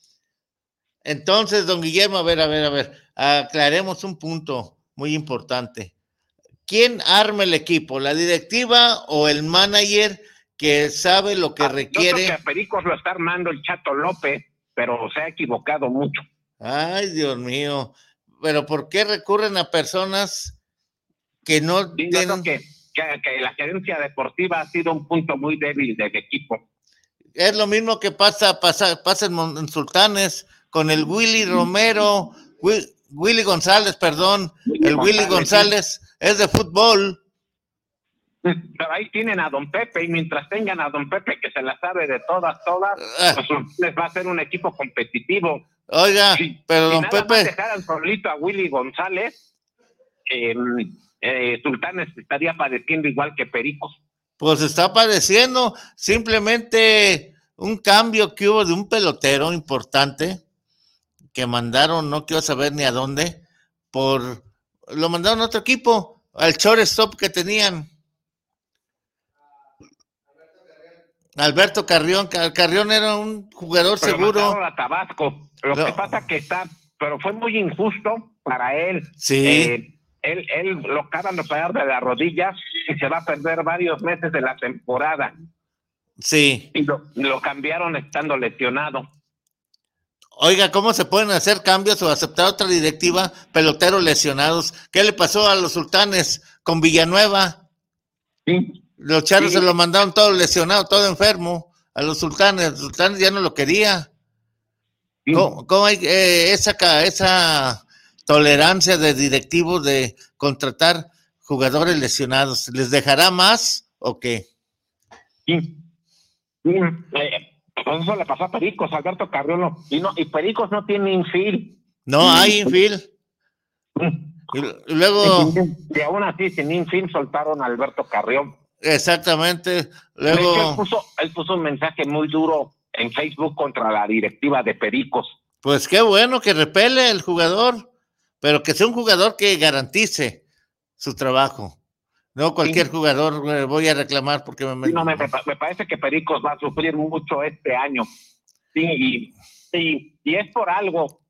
Entonces, don Guillermo, a ver, a ver, a ver, aclaremos un punto muy importante. ¿Quién arma el equipo? ¿La directiva o el manager que sabe lo que ah, requiere? Yo creo que a Pericos lo está armando el Chato López, pero se ha equivocado mucho. Ay, Dios mío. Pero ¿por qué recurren a personas que no tienen que, la gerencia deportiva ha sido un punto muy débil del equipo. Es lo mismo que pasa, pasa, pasa en, Sultanes con el Willy Romero, Willy González, perdón, el Willy González es de fútbol. Pero ahí tienen a Don Pepe y mientras tengan a Don Pepe que se la sabe de todas, todas, ah. pues les va a ser un equipo competitivo. Oiga, pero Don Pepe... dejar solito a Willy González, eh, eh, Sultanes estaría padeciendo igual que Pericos. Pues está padeciendo simplemente un cambio que hubo de un pelotero importante que mandaron, no quiero saber ni a dónde, por lo mandaron a otro equipo, al shortstop que tenían. Alberto Carrión, Carrión era un jugador seguro. A Tabasco. Lo que pasa que está, pero fue muy injusto para él. Sí. Eh, él, él lo acaban de operar de la rodilla y se va a perder varios meses de la temporada. Sí. Y lo, cambiaron estando lesionado. Oiga, ¿cómo se pueden hacer cambios o aceptar otra directiva? Peloteros lesionados. ¿Qué le pasó a los sultanes con Villanueva? Sí. Los charros se lo mandaron todo lesionado, todo enfermo. A los sultanes, los sultanes ya no lo quería. ¿Cómo, hay eh, esa, esa tolerancia de directivos de contratar jugadores lesionados. ¿Les dejará más o qué? Sí. Eh, pues eso le pasó a Pericos, Alberto Carrión. Y, no, y Pericos no tiene infield. No hay infield. Y, luego. Y aún así, sin infield, soltaron a Alberto Carrión. Exactamente. Luego. él, puso, él puso un mensaje muy duro en Facebook contra la directiva de Pericos. Pues qué bueno que repele el jugador pero que sea un jugador que garantice, su trabajo. No cualquier jugador voy a reclamar porque me, no, me, parece que Pericos va a sufrir mucho este año. Sí, y, y, es por algo.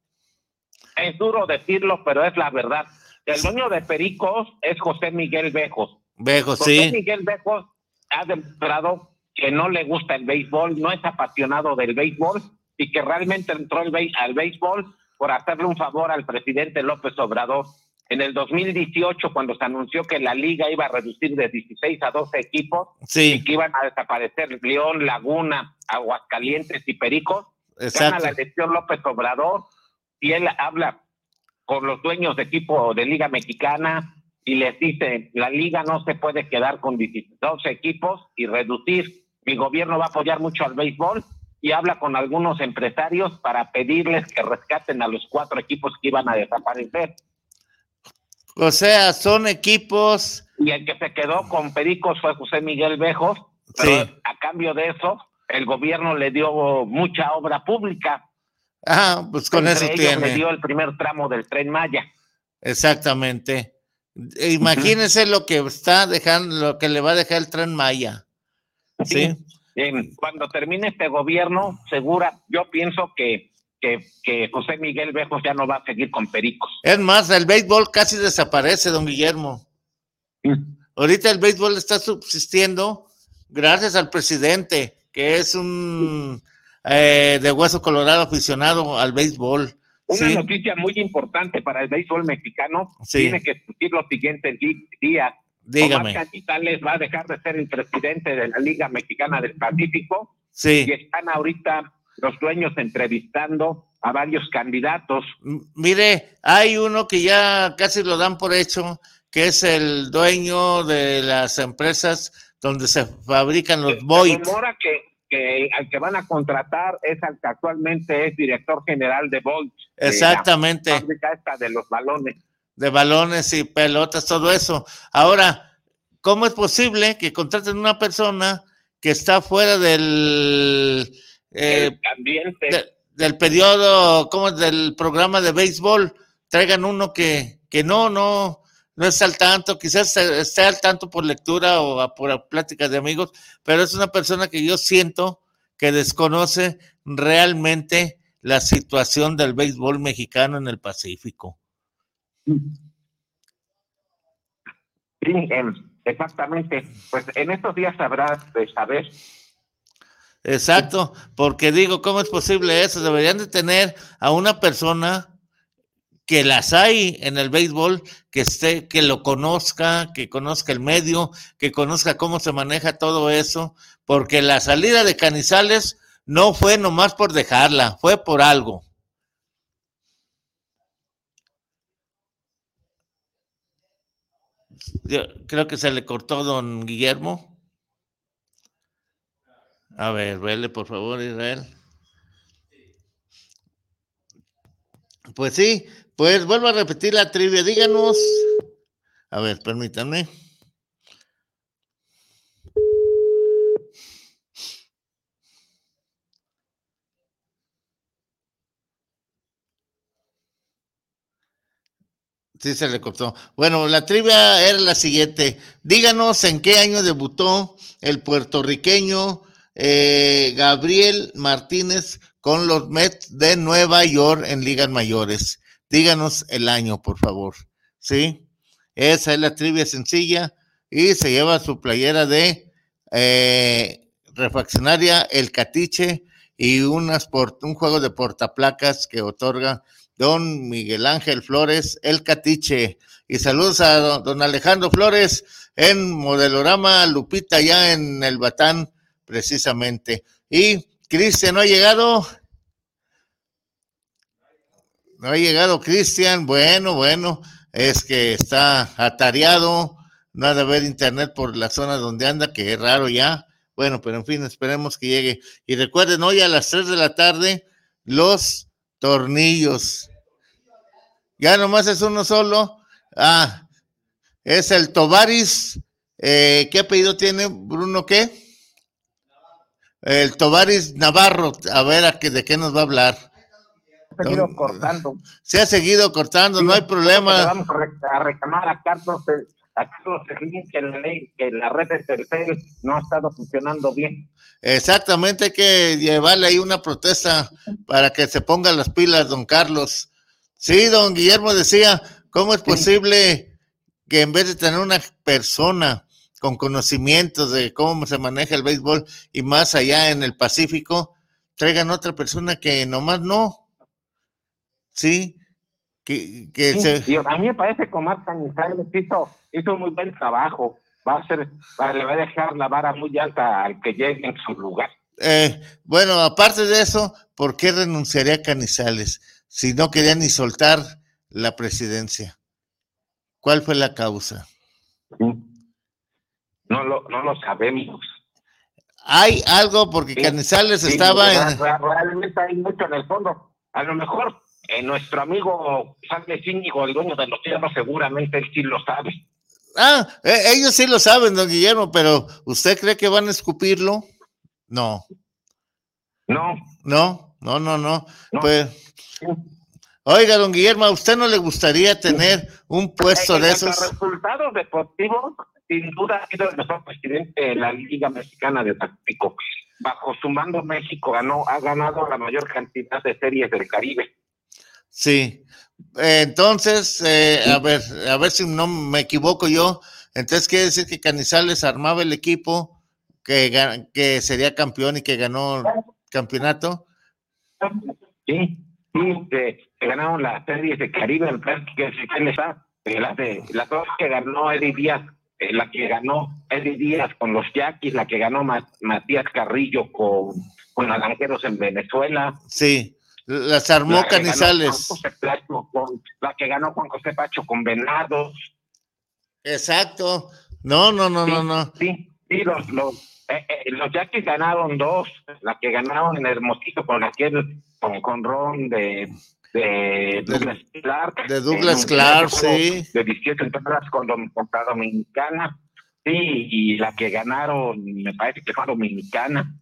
Es duro decirlo, pero es la verdad. El dueño de Pericos es José Miguel Bejos. Bejos, José Miguel Bejos ha demostrado que no le gusta el béisbol, no es apasionado del béisbol y que realmente entró al béisbol por hacerle un favor al presidente López Obrador. En el 2018, cuando se anunció que la liga iba a reducir de 16 a 12 equipos y que iban a desaparecer León, Laguna, Aguascalientes y Pericos, gana la elección López Obrador y él habla con los dueños de equipo de Liga Mexicana y les dice, la liga no se puede quedar con 12 equipos y reducir. Mi gobierno va a apoyar mucho al béisbol y habla con algunos empresarios para pedirles que rescaten a los cuatro equipos que iban a desaparecer. O sea, son equipos. Y el que se quedó con Pericos fue José Miguel Bejos. Pero a cambio de eso, el gobierno le dio mucha obra pública. Ah, pues con eso tiene. Le dio el primer tramo del tren Maya. Exactamente. Imagínense lo que está dejando, lo que le va a dejar el tren Maya. Sí. Cuando termine este gobierno, segura, yo pienso que que, José Miguel Bejos ya no va a seguir con Pericos. Es más, el béisbol casi desaparece, don Guillermo. Ahorita el béisbol está subsistiendo gracias al presidente, que es un eh, de hueso colorado aficionado al béisbol. Una noticia muy importante para el béisbol mexicano tiene que discutir los siguientes días. Dígame. Omar Canitales va a dejar de ser el presidente de la Liga Mexicana del Pacífico. Sí. Y están ahorita los dueños entrevistando a varios candidatos. Mire, hay uno que ya casi lo dan por hecho, que es el dueño de las empresas donde se fabrican los Boyd. Se que, que al que van a contratar es al que actualmente es director general de Boyd. Exactamente. La fábrica esta de los balones. De balones y pelotas, todo eso. Ahora, ¿cómo es posible que contraten una persona que está fuera del eh, del periodo, como del programa de béisbol, traigan uno que, que no, no, no es al tanto, quizás esté al tanto por lectura o por pláticas de amigos, pero es una persona que yo siento que desconoce realmente la situación del béisbol mexicano en el Pacífico. Sí, em, exactamente. Pues en estos días habrá de saber Exacto, porque digo, ¿cómo es posible eso? Deberían de tener a una persona que las hay en el béisbol, que esté, que lo conozca, que conozca el medio, que conozca cómo se maneja todo eso, porque la salida de Canizales no fue nomás por dejarla, fue por algo. Yo creo que se le cortó don Guillermo. A ver, vele por favor, Israel. Pues sí, pues vuelvo a repetir la trivia. Díganos. A ver, permítanme. Sí, se le cortó. Bueno, la trivia era la siguiente. Díganos en qué año debutó el puertorriqueño eh, Gabriel Martínez con los Mets de Nueva York en ligas mayores. Díganos el año, por favor. ¿Sí? Esa es la trivia sencilla y se lleva su playera de eh, refaccionaria El Catiche y unas un juego de portaplacas que otorga don Miguel Ángel Flores El Catiche. Y saludos a don, Alejandro Flores en Modelorama Lupita, ya en el Batán precisamente. Y Cristian no ha llegado. No ha llegado Cristian. Bueno, bueno, es que está atareado. No ha de haber internet por la zona donde anda, que es raro ya. Bueno, pero en fin, esperemos que llegue. Y recuerden, hoy a las 3 de la tarde, los tornillos. Ya nomás es uno solo. Ah, es el Tovaris. Eh, ¿Qué apellido tiene Bruno? ¿Qué? El Tovaris Navarro, a ver a qué, de qué nos va a hablar. Seguido cortando. *laughs* Se ha seguido cortando, no hay problema. Vamos a reclamar a Carlos, a Carlos que la, ley, que la red de Telcel no ha estado funcionando bien. Exactamente, hay que llevarle ahí una protesta para que se pongan las pilas, don Carlos. Sí, don Guillermo decía, ¿cómo es posible que en vez de tener una persona con conocimientos de cómo se maneja el béisbol y más allá en el Pacífico, traigan otra persona que nomás no? Sí, que, se... a mí me parece que Omar Cañizales hizo, hizo muy buen trabajo. Va a ser, le va a dejar la vara muy alta al que llegue en su lugar. Eh, bueno, aparte de eso, ¿por qué renunciaría Canizales si no quería ni soltar la presidencia? ¿Cuál fue la causa? No lo, no lo sabemos. Hay algo porque Canizales estaba en... Realmente hay mucho en el fondo. A lo mejor eh, nuestro amigo Sánchez Íñigo, el dueño de los tierras, seguramente él sí lo sabe. Ah, e, ellos sí lo saben, don Guillermo, pero ¿usted cree que van a escupirlo? No. No. No, no, no, no. Pues, oiga, don Guillermo, ¿a usted no le gustaría tener un puesto de esos? Los resultados deportivos, sin duda, ha sido el mejor presidente de la Liga Mexicana de Pacífico. Bajo su mando, México ganó, ha ganado la mayor cantidad de series del Caribe. Sí. entonces, eh, a ver, a ver si no me equivoco yo. Entonces quiere decir que Canizales armaba el equipo que, que sería campeón y que ganó el campeonato. Sí, sí, que, ganaron las series de Caribe, que que la, de, la que ganó Eddie Díaz, eh, la que ganó Eddie Díaz con los Yaquis, la que ganó Matías Carrillo con, con Naranjeros en Venezuela. Sí. Las armó Canizales. la que ganó Juan José Pacho con Venados. Exacto. No, no, no, no, no. Sí, sí, los, los, eh, eh, los Yaquis ganaron dos. La que ganaron en Hermosillo con aquel, con, con Ron de, de Douglas Clark. De Douglas Clark, sí. De 18 entradas con, con la Dominicana. Sí, y la que ganaron, me parece que fue Dominicana.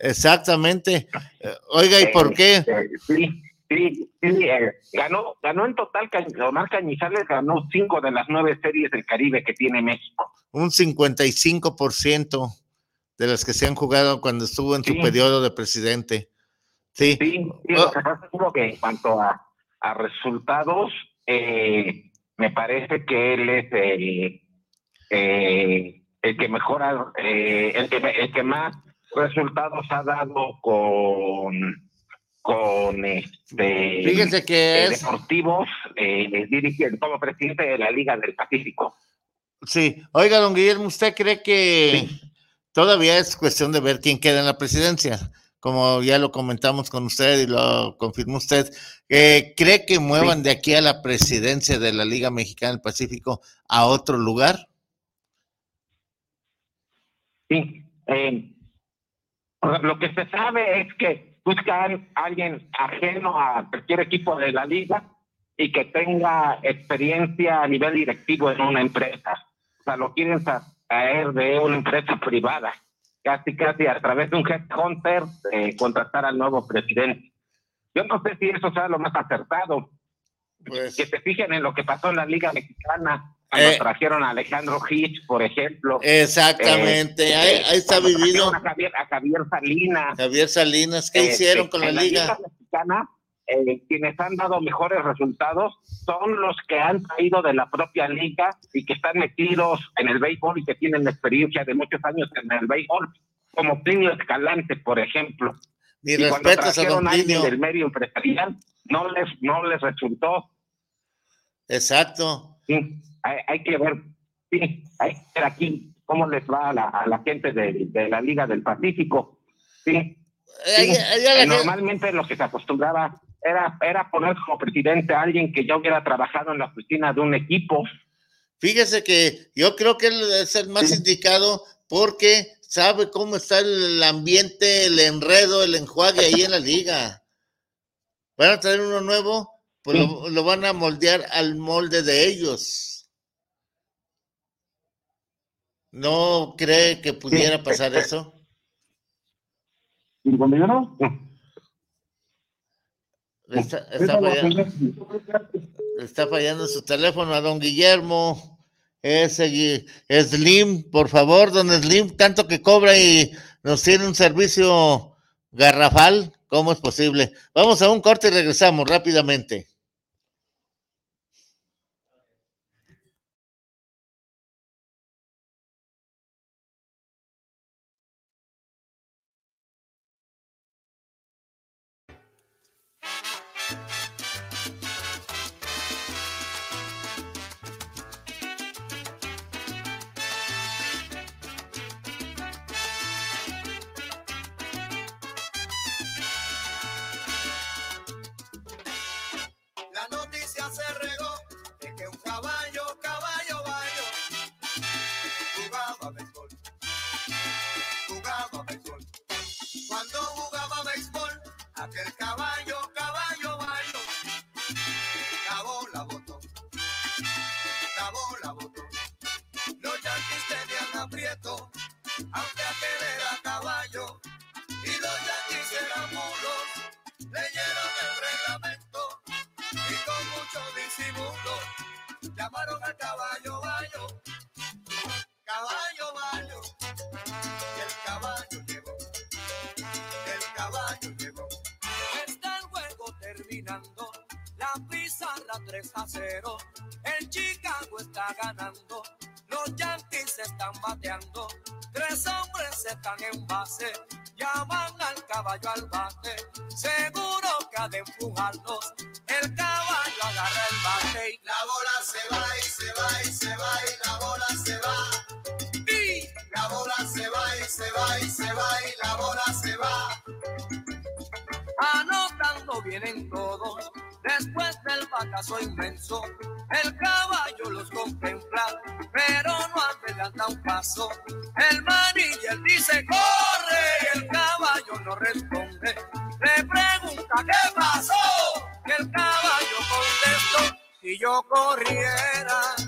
Exactamente. Oiga, ¿y por qué? Sí, sí, sí, eh, ganó, ganó en total, Omar Cañizales ganó cinco de las nueve series del Caribe que tiene México. Un 55% de las que se han jugado cuando estuvo en su periodo de presidente. Sí. Sí, oh. que en cuanto a, a resultados, eh, me parece que él es el, eh, el que mejora, el, que, el que más resultados ha dado con con este Fíjense que es deportivos eh, dirigiendo como presidente de la Liga del Pacífico. Sí, oiga, don Guillermo, ¿usted cree que todavía es cuestión de ver quién queda en la presidencia? Como ya lo comentamos con usted y lo confirmó usted, eh, ¿cree que muevan de aquí a la presidencia de la Liga Mexicana del Pacífico a otro lugar? Sí, eh, lo que se sabe es que buscan a alguien ajeno a cualquier equipo de la liga y que tenga experiencia a nivel directivo en una empresa. O sea, lo quieren traer de una empresa privada, casi casi a través de un headhunter eh, contratar al nuevo presidente. Yo no sé si eso sea lo más acertado. Pues que se fijen en lo que pasó en la Liga Mexicana cuando eh, trajeron a Alejandro Hitch, por ejemplo. Exactamente, eh, ahí, ahí, está vivido. A Javier, a Javier, Salinas. Javier Salinas, ¿qué hicieron con la, Liga? Liga Mexicana, eh, quienes han dado mejores resultados son los que han caído de la propia liga y que están metidos en el béisbol y que tienen experiencia de muchos años en el béisbol, como Plinio Escalante, por ejemplo. Mi respeto a don Plinio. del medio empresarial, no les, no les resultó. Exacto. Sí hay, que ver, sí, hay que ver aquí cómo les va a la, a la gente de, la Liga del Pacífico. Sí. normalmente lo que se acostumbraba era, era poner como presidente a alguien que ya hubiera trabajado en la oficina de un equipo. Fíjese que yo creo que él es el más indicado porque sabe cómo está el ambiente, el enredo, el enjuague ahí en la liga. Van a traer uno nuevo, pues lo, lo, van a moldear al molde de ellos. ¿No cree que pudiera pasar eso? *laughs* Está, fallando, su teléfono a don Guillermo. Ese Slim, por favor, don Slim, tanto que cobra y nos tiene un servicio garrafal. ¿Cómo es posible? Vamos a un corte y regresamos rápidamente. 3 a 0. El Chicago está ganando. Los Yankees se están bateando. Tres hombres están en base. Llaman al caballo al bate. Seguro que ha de empujarlos. El caballo agarra el bate. Y... La bola se va y se va y se va y la bola se va. Y... La bola se va y se va y se va y la bola se va. Anotando vienen todos Después del fracaso inmenso, el caballo los contempla, pero no adelanta un paso. El manillar dice corre, y el caballo no responde. Le pregunta qué pasó, y el caballo contestó, si yo corriera.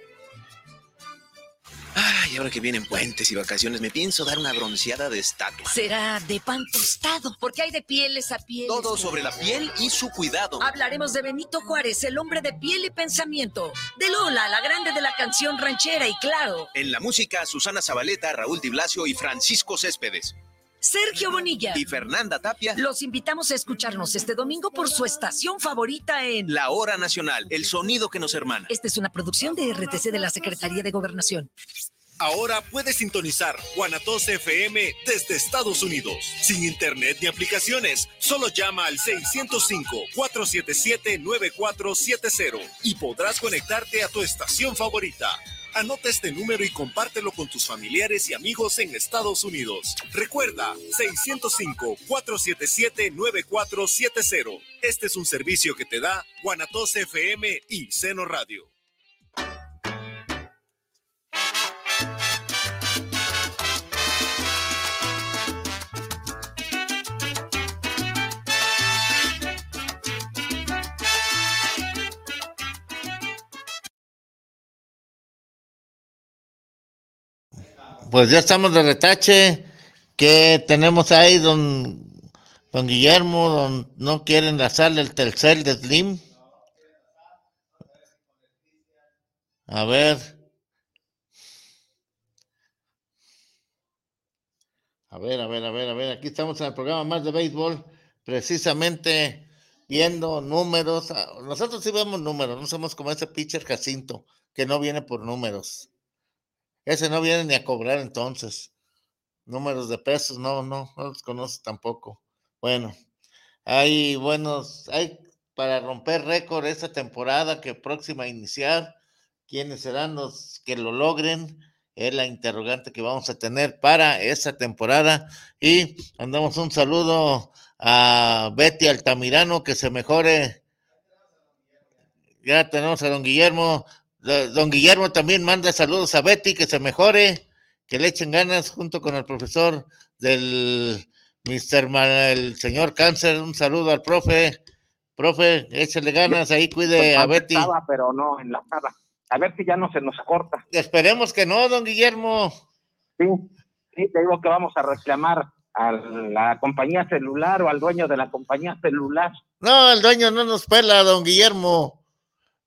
Ay, ahora que vienen puentes y vacaciones, me pienso dar una bronceada de estatua. Será de pan tostado, porque hay de pieles a piel. Todo sobre la piel y su cuidado. Hablaremos de Benito Juárez, el hombre de piel y pensamiento. De Lola, la grande de la canción ranchera y claro. En la música, Susana Zabaleta, Raúl Di Blasio y Francisco Céspedes. Sergio Bonilla y Fernanda Tapia. Los invitamos a escucharnos este domingo por su estación favorita en La Hora Nacional, el sonido que nos hermana. Esta es una producción de RTC de la Secretaría de Gobernación. Ahora puedes sintonizar Guanatos FM desde Estados Unidos, sin internet ni aplicaciones. Solo llama al 605-477-9470 y podrás conectarte a tu estación favorita. Anota este número y compártelo con tus familiares y amigos en Estados Unidos. Recuerda, 605-477-9470. Este es un servicio que te da Guanatos FM y Seno Radio. Pues ya estamos de retache. ¿Qué tenemos ahí, don, don Guillermo? Don, ¿No quieren sala el tercer de Slim? A ver. A ver, a ver, a ver, a ver. Aquí estamos en el programa más de béisbol, precisamente viendo números. Nosotros sí vemos números, no somos como ese pitcher Jacinto, que no viene por números. Ese no viene ni a cobrar entonces. Números de pesos, no, no, no los conoce tampoco. Bueno, hay buenos, hay para romper récord esta temporada que próxima a iniciar. ¿Quiénes serán los que lo logren? Es la interrogante que vamos a tener para esta temporada. Y mandamos un saludo a Betty Altamirano, que se mejore. Ya tenemos a don Guillermo. Don Guillermo también manda saludos a Betty, que se mejore, que le echen ganas junto con el profesor del Mister el señor Cáncer. Un saludo al profe. Profe, échale ganas ahí, cuide pues, a Betty. Estaba, pero no en la sala. A ver si ya no se nos corta. Esperemos que no, don Guillermo. Sí, sí, te digo que vamos a reclamar a la compañía celular o al dueño de la compañía celular. No, el dueño no nos pela, don Guillermo.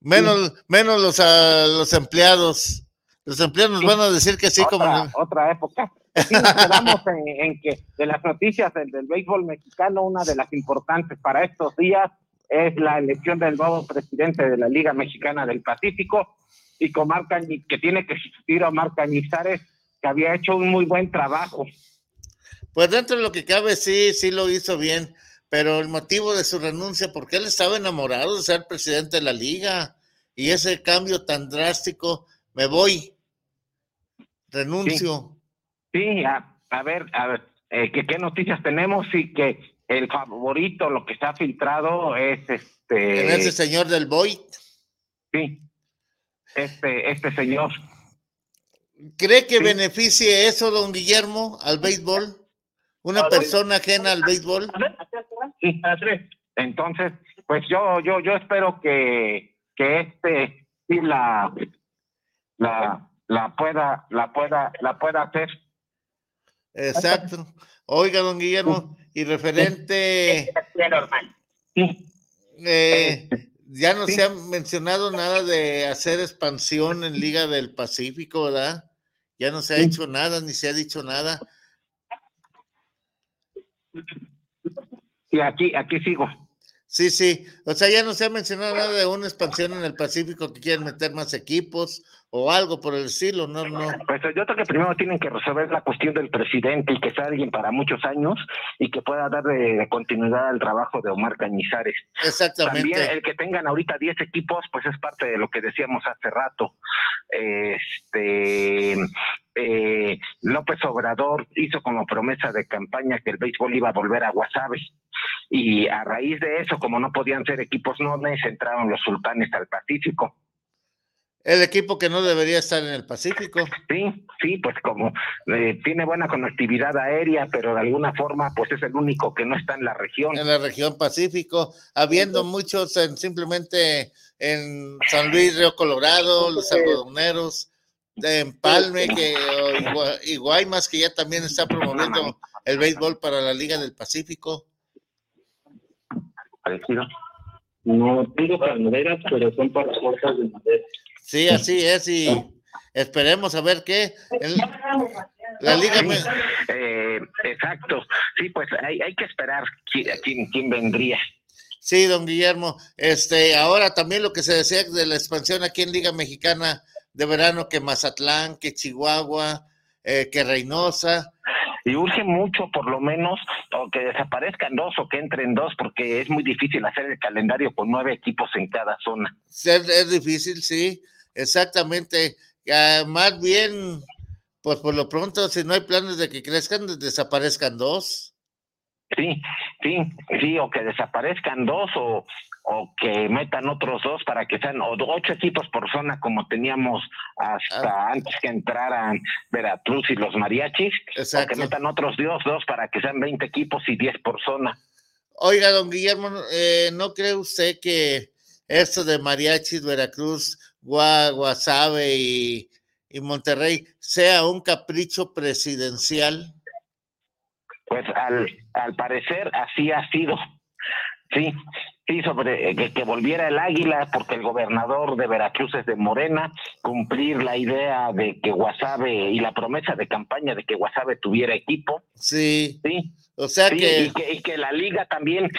Menos, menos los, uh, los empleados. Los empleados nos van a decir que sí, otra, como. Otra época. Sí, nos quedamos en, que de las noticias del, del béisbol mexicano, una de las importantes para estos días es la elección del nuevo presidente de la Liga Mexicana del Pacífico y con Marca, que tiene que sustituir a Cañizares, que había hecho un muy buen trabajo. Pues dentro de lo que cabe, sí, sí lo hizo bien, pero el motivo de su renuncia, porque él estaba enamorado de ser presidente de la liga y ese cambio tan drástico, me voy, renuncio. Sí, a, ver, a ver, eh, ¿qué, noticias tenemos? Sí, que el favorito, lo que está filtrado es este. ese señor del Boy? Sí, este, este señor. ¿Cree que beneficie eso, don Guillermo, al béisbol? una persona ajena al béisbol. Entonces, pues yo, yo, yo espero que, que este sí la, la, la pueda, la pueda, la pueda hacer. Exacto. Oiga, don Guillermo, y referente. Eh, ya no se ha mencionado nada de hacer expansión en Liga del Pacífico, ¿verdad? Ya no se ha hecho nada, ni se ha dicho nada. Y aquí, aquí sigo. Sí, sí. O sea, ya no se ha mencionado nada de una expansión en el Pacífico que quieren meter más equipos o algo por el estilo, no, no. Pues yo creo que primero tienen que resolver la cuestión del presidente y que sea alguien para muchos años y que pueda dar de, continuidad al trabajo de Omar Cañizares. Exactamente. También el que tengan ahorita 10 equipos, pues es parte de lo que decíamos hace rato. Este eh, López Obrador hizo como promesa de campaña que el béisbol iba a volver a Guasave. Y a raíz de eso, como no podían ser equipos nones, entraron los sultanes al Pacífico. El equipo que no debería estar en el Pacífico. Sí, sí, pues como eh, tiene buena conectividad aérea, pero de alguna forma pues es el único que no está en la región. En la región Pacífico, habiendo muchos en, simplemente en San Luis, Río Colorado, los algodoneros, de Empalme que, y Guaymas, que ya también está promoviendo el béisbol para la Liga del Pacífico. Parecido. No tengo palmeras, pero son para fuerzas de madera. Sí, así es, y esperemos a ver qué. la liga. Eh, exacto, sí, pues hay, hay que esperar quién, quién vendría. Sí, don Guillermo. Este, ahora también lo que se decía de la expansión aquí en Liga Mexicana de verano, que Mazatlán, que Chihuahua, eh, que Reynosa. Y urge mucho, por lo menos, o que desaparezcan dos o que entren dos, porque es muy difícil hacer el calendario con nueve equipos en cada zona. es difícil, sí. Exactamente. más bien, pues por lo pronto, si no hay planes de que crezcan, desaparezcan dos. Sí, sí, sí, o que desaparezcan dos o, o que metan otros dos para que sean ocho equipos por zona como teníamos hasta ah. antes que entraran Veracruz y los mariachis, o que metan otros dos, dos para que sean 20 equipos y 10 por zona. Oiga, don Guillermo, eh, ¿no cree usted que esto de mariachis, Veracruz, Guasave y, y Monterrey sea un capricho presidencial? Pues al, al parecer así ha sido. Sí, sí, sobre eh, que, volviera el águila, porque el gobernador de Veracruz es de Morena, cumplir la idea de que Guasave y la promesa de campaña de que Guasave tuviera equipo. Sí. Sí. O sea que... Y, que... la liga también,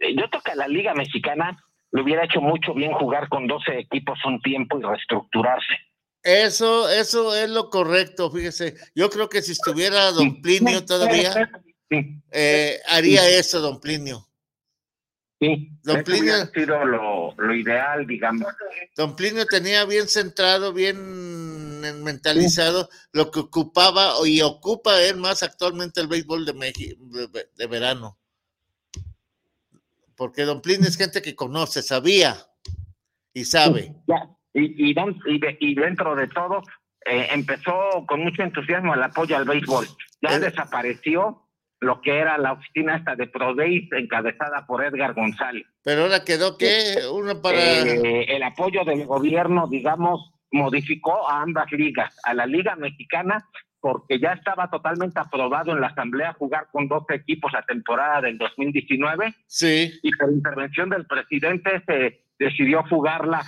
eh, yo creo que a la liga mexicana le hubiera hecho mucho bien jugar con 12 equipos un tiempo y reestructurarse. Eso, eso es lo correcto, fíjese. Yo creo que si estuviera Don Plinio todavía, eh, haría eso, Don Plinio. Sí, Don Plinio, sido lo, lo, ideal, digamos. Don Plinio tenía bien centrado, bien mentalizado lo que ocupaba y ocupa él más actualmente el béisbol de, México, de, verano. Porque Don Plinio es gente que conoce, sabía y sabe. Y, y, y, dentro de todo, eh, empezó con mucho entusiasmo el apoyo al béisbol. Ya desapareció lo que era la oficina esta de ProDays encabezada por Edgar González. Pero ahora quedó que uno para... Eh, el apoyo del gobierno, digamos, modificó a ambas ligas, a la Liga Mexicana, porque ya estaba totalmente aprobado en la Asamblea jugar con 12 equipos la temporada del 2019. Sí. Y por intervención del presidente se decidió jugarla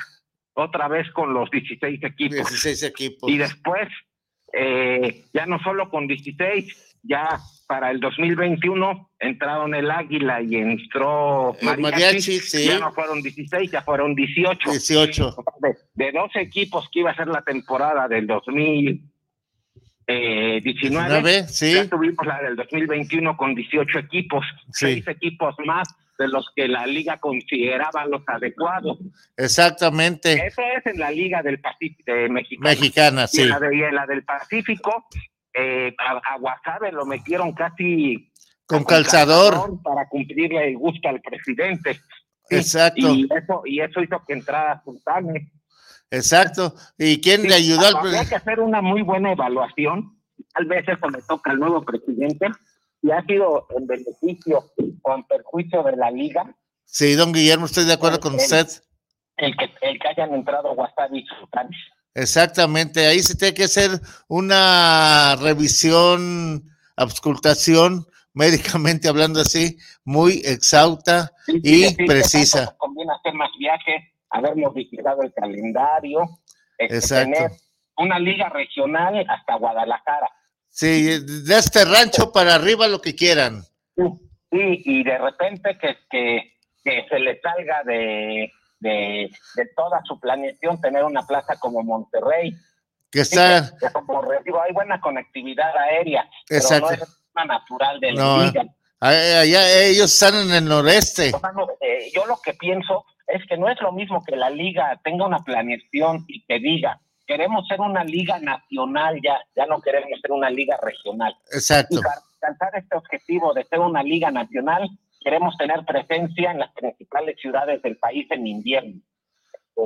otra vez con los 16 equipos. 16 equipos. Y después, eh, ya no solo con 16, ya para el 2021 entraron el Águila y entró Mariachi, sí. ya no fueron 16, ya fueron 18. 18. De, 12 equipos que iba a ser la temporada del 2019, eh, sí. ya tuvimos la del 2021 con 18 equipos, seis equipos más de los que la liga consideraba los adecuados. Exactamente. Eso es en la liga del Pacífico mexicana. Mexicana, sí. Y la, de, la del Pacífico eh, a, Guasave lo metieron casi con calzador. para cumplirle el gusto al presidente. Exacto. Y eso, y eso hizo que entrara Sultane. Exacto. ¿Y quién le ayudó al presidente? Hay que hacer una muy buena evaluación. Tal vez eso le toca al nuevo presidente. Y ha sido en beneficio o en perjuicio de la liga. Sí, don Guillermo, estoy de acuerdo con usted. El que, el que hayan entrado Guasave y Sultane. Exactamente, ahí se tiene que hacer una revisión, auscultación, *laughs* médicamente hablando así, muy exhausta y precisa. Conviene hacer más viajes, haber modificado el calendario, este, Exacto. tener una liga regional hasta Guadalajara. Sí, de este rancho para arriba lo que quieran. Sí, y de repente que, que, que se le salga de de, toda su planeación tener una plaza como Monterrey. Que está. hay buena conectividad aérea, Exacto. pero no es una natural de la Allá ellos están en el noreste. Eh, yo lo que pienso es que no es lo mismo que la liga tenga una planeación y que diga, queremos ser una liga nacional ya, ya no queremos ser una liga regional. Exacto. Y para alcanzar este objetivo de ser una liga nacional, queremos tener presencia en las principales ciudades del país en invierno.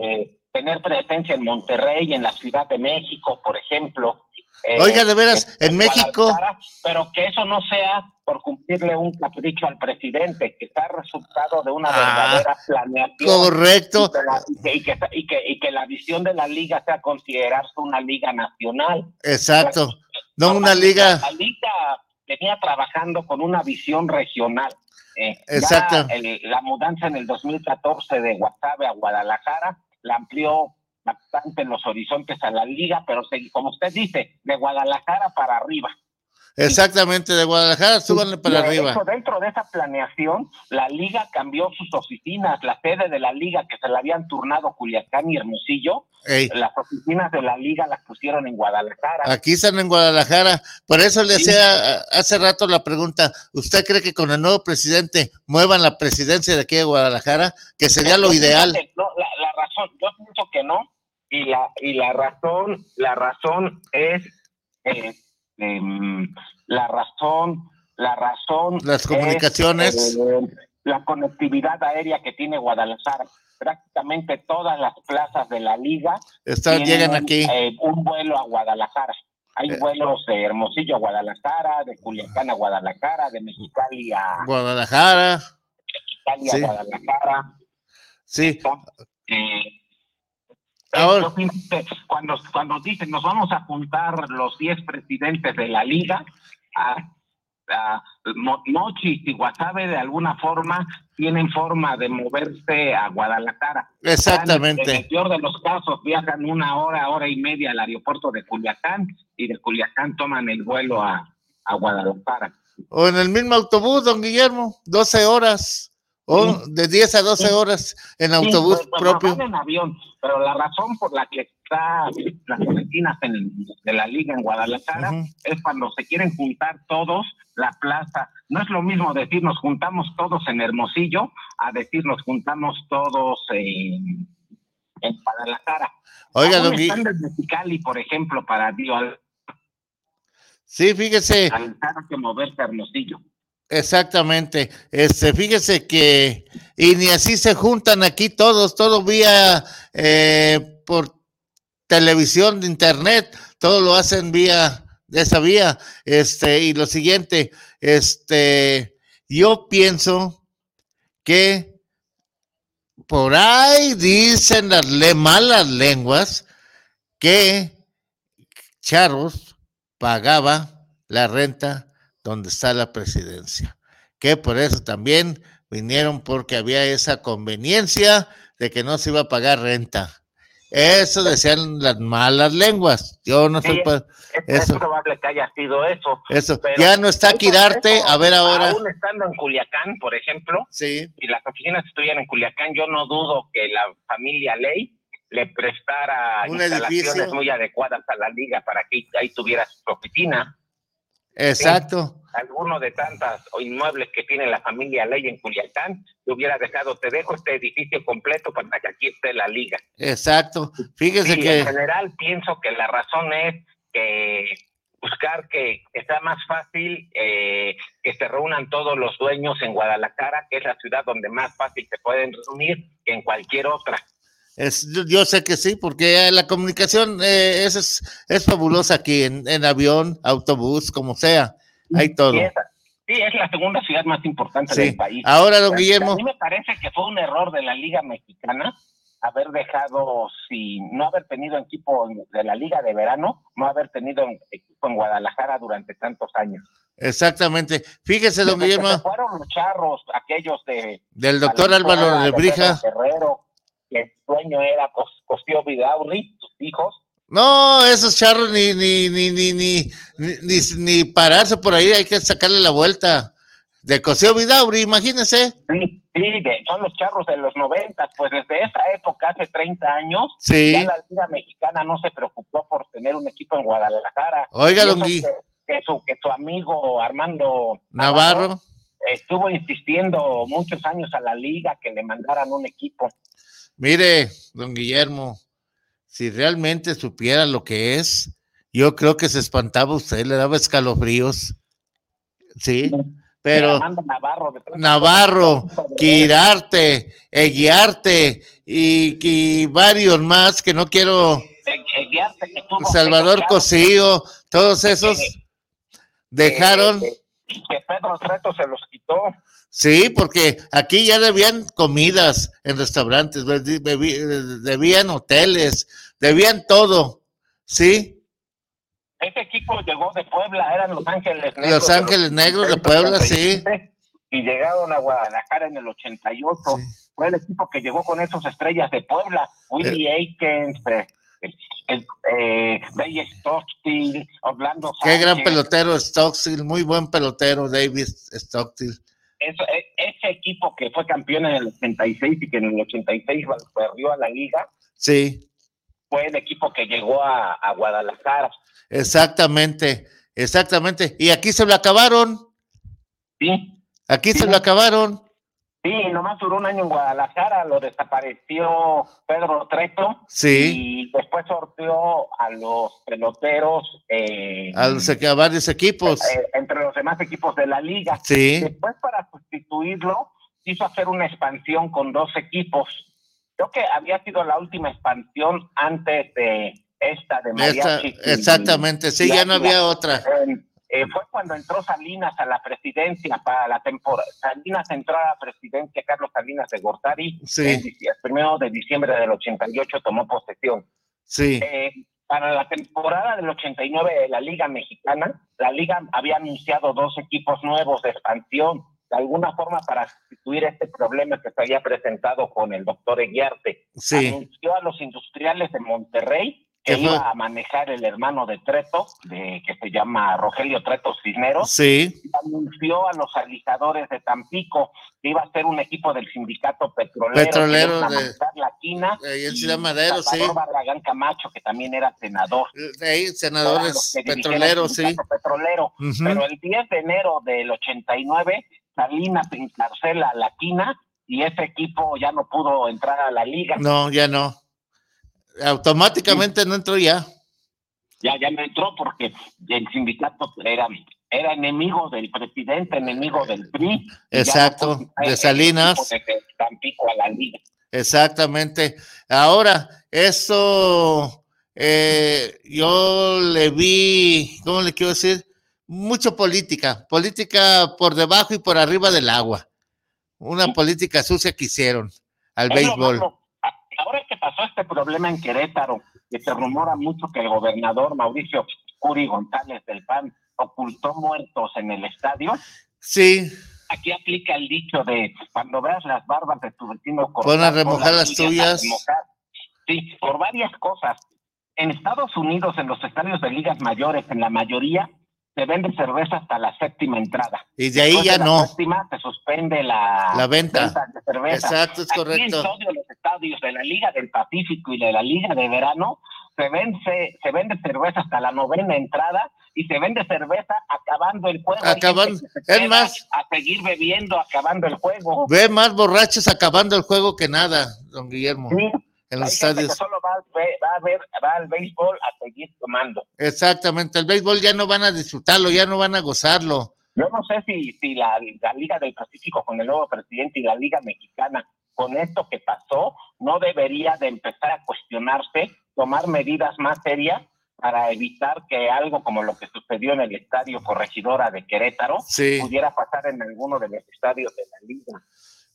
Eh, tener presencia en Monterrey, en la Ciudad de México, por ejemplo. Eh, Oiga, de veras, en, México. Pero que eso no sea por cumplirle un capricho al presidente, que está resultado de una ah, verdadera planeación. Correcto. Y, que, y, que, y, que, la visión de la liga sea considerarse una liga nacional. Exacto. No una liga. La liga venía trabajando con una visión regional. Eh, Exacto. la mudanza en el 2014 de Guasave a Guadalajara la amplió bastante los horizontes a la liga, pero como usted dice, de Guadalajara para arriba. Exactamente, de Guadalajara, súbanle para arriba. dentro de esa planeación, la liga cambió sus oficinas, la sede de la liga que se la habían turnado Culiacán y Hermosillo, las oficinas de la liga las pusieron en Guadalajara. Aquí están en Guadalajara, por eso le hacía hace rato la pregunta, ¿usted cree que con el nuevo presidente muevan la presidencia de aquí de Guadalajara, que sería lo ideal? No, la, razón, yo pienso que no, y la, y la razón, la razón es... Eh, Em, la razón, la razón. Las comunicaciones. Eh, la conectividad aérea que tiene Guadalajara. Prácticamente todas las plazas de la liga Están, llegan aquí. Eh, un vuelo a Guadalajara. Hay eh. vuelos de Hermosillo a Guadalajara, de Culiacán a Guadalajara, de Mexicali a Guadalajara. Mexicali a Guadalajara. Sí. Ahora, cuando, cuando dicen nos vamos a juntar los 10 presidentes de la liga, a, a Mochi y Guasave de alguna forma tienen forma de moverse a Guadalajara. Exactamente. En el peor de los casos viajan una hora, hora y media al aeropuerto de Culiacán y de Culiacán toman el vuelo a, a Guadalajara. O en el mismo autobús, don Guillermo, 12 horas. O de 10 a 12 horas en autobús propio. en avión, pero la razón por la que está las oficinas de la liga en Guadalajara es cuando se quieren juntar todos, la plaza. No es lo mismo decir nos juntamos todos en Hermosillo a decir nos juntamos todos en, en Guadalajara. Oiga, don están de Mexicali, por ejemplo, para Dios. Sí, fíjese. que moverse a Hermosillo. Exactamente. Este, fíjese que, y ni así se juntan aquí todos, todo vía eh, por televisión, de internet, todo lo hacen vía de esa vía. Este, y lo siguiente, este, yo pienso que por ahí dicen las malas lenguas que Charros pagaba la renta donde está la presidencia, que por eso también vinieron porque había esa conveniencia de que no se iba a pagar renta. Eso decían las malas lenguas. Yo no sé. Es, eso. probable que haya sido eso. Eso. ya no está Quirarte. a ver ahora. Aún estando en Culiacán, por ejemplo. Sí. Si las oficinas estuvieran en Culiacán, yo no dudo que la familia Ley le prestara instalaciones muy adecuadas a la liga para que ahí tuviera su oficina. Exacto. Alguno de tantas inmuebles que tiene la familia Ley en Culiacán, te hubiera dejado, te dejo este edificio completo para que aquí esté la liga. Exacto. Fíjese que. En general, pienso que la razón es que buscar que, sea más fácil eh, que se reúnan todos los dueños en Guadalajara, que es la ciudad donde más fácil se pueden reunir que en cualquier otra. Es, yo sé que sí, porque la comunicación eh, es, es, fabulosa aquí, en, avión, autobús, como sea, hay todo. Sí es, la segunda ciudad más importante del país. Ahora, don Guillermo. A mí me parece que fue un error de la Liga Mexicana haber dejado, si no haber tenido equipo de la Liga de Verano, no haber tenido equipo en Guadalajara durante tantos años. Exactamente. Fíjese, don Guillermo. fueron los charros, aquellos de. Del doctor Álvaro Lebrija que el sueño era Cosío Vidaurri, sus hijos. No, esos charros ni ni, ni, ni, ni, ni, ni, pararse por ahí, hay que sacarle la vuelta. De Cosío Vidauri, imagínense. Sí, sí, son los charros de los 90, pues desde esa época, hace 30 años, sí. ya la Liga Mexicana no se preocupó por tener un equipo en Guadalajara. Oiga, don Gui. Que, su, que su amigo Armando Navarro estuvo insistiendo muchos años a la liga que le mandaran un equipo. Mire, don Guillermo, si realmente supiera lo que es, yo creo que se espantaba usted, le daba escalofríos. Sí, pero Navarro, Navarro *laughs* Quirarte, Eguiarte y, y, varios más que no quiero. Salvador Cosío, todos esos dejaron. que Pedro Treto se los quitó. Sí, porque aquí ya debían comidas en restaurantes, debían hoteles, debían todo, ¿sí? Ese equipo llegó de Puebla, eran Los Ángeles Negros. Los Ángeles Negros de Puebla, sí. Y llegaron a Guadalajara en el 88. Fue el equipo que llegó con esos estrellas de Puebla. Willie eh. Aikens, eh, eh, David Stockstill, Orlando Qué gran pelotero Stockstill, muy buen pelotero David Stockstill. E, ese equipo que fue campeón en el 86 y que en el 86 perdió a la liga, sí. fue el equipo que llegó a, Guadalajara. Exactamente, exactamente. Y aquí se lo acabaron. Sí. Aquí se lo acabaron. Sí, nomás duró un año en Guadalajara, lo desapareció Pedro Treto. Sí. Y después sorteó a los peloteros. Eh, a, los, a varios equipos. Eh, entre los demás equipos de la liga. Sí. Después, para sustituirlo, quiso hacer una expansión con dos equipos. Creo que había sido la última expansión antes de esta de Mariachi. exactamente, sí, ya no había otra. Eh, fue cuando entró Salinas a la presidencia para la temporada. Salinas entró a la presidencia, Carlos Salinas de Gortari, sí. el, primero de diciembre del 88 tomó posesión. Sí. Eh, para la temporada del 89 de la Liga Mexicana, la Liga había anunciado dos equipos nuevos de expansión, de alguna forma para sustituir este problema que se había presentado con el doctor Eguiarte. Sí. Anunció a los industriales de Monterrey que iba a manejar el hermano de Treto, de, que se llama Rogelio Treto Cisneros. Sí. Anunció a los alijadores de Tampico que iba a ser un equipo del sindicato petrolero. Petrolero de la quina. Ahí en Ciudad Madero, sí. Barragán Camacho, que también era senador. ahí, senadores petroleros, sí. Petrolero. Pero el 10 de enero del 89, Salinas encarcela a la quina y ese equipo ya no pudo entrar a la liga. No, ya no. Automáticamente no entró ya. Ya, ya no entró porque el sindicato era, era enemigo del presidente, enemigo del PRI. Exacto, de Salinas. De Tampico a la liga. Exactamente. Ahora, eso eh, yo le vi, ¿cómo le quiero decir? Mucho política, política por debajo y por arriba del agua. Una política sucia que hicieron al béisbol. Pasó este problema en Querétaro, que se rumora mucho que el gobernador Mauricio Curi González del PAN ocultó muertos en el estadio. Sí. Aquí aplica el dicho de cuando veas las barbas de tu vecino Pon a remojar las tuyas. Sí, por varias cosas. En Estados Unidos, en los estadios de ligas mayores, en la mayoría, se vende cerveza hasta la séptima entrada. Y de ahí ya la no. séptima se suspende la, la venta. de cerveza. Exacto, es correcto. Aquí en los estadios de la Liga del Pacífico y de la Liga de Verano se vende, se vende cerveza hasta la novena entrada y se vende cerveza acabando el juego. Acabando, es más. A seguir bebiendo acabando el juego. Ve más borrachos acabando el juego que nada, don Guillermo. Sí. En los estadios. solo va, va, a ver, va al béisbol a seguir tomando. Exactamente, el béisbol ya no van a disfrutarlo, ya no van a gozarlo. Yo no sé si, si la, la Liga del Pacífico con el nuevo presidente y la Liga Mexicana con esto que pasó, no debería de empezar a cuestionarse, tomar medidas más serias para evitar que algo como lo que sucedió en el estadio Corregidora de Querétaro pudiera pasar en alguno de los estadios de la liga.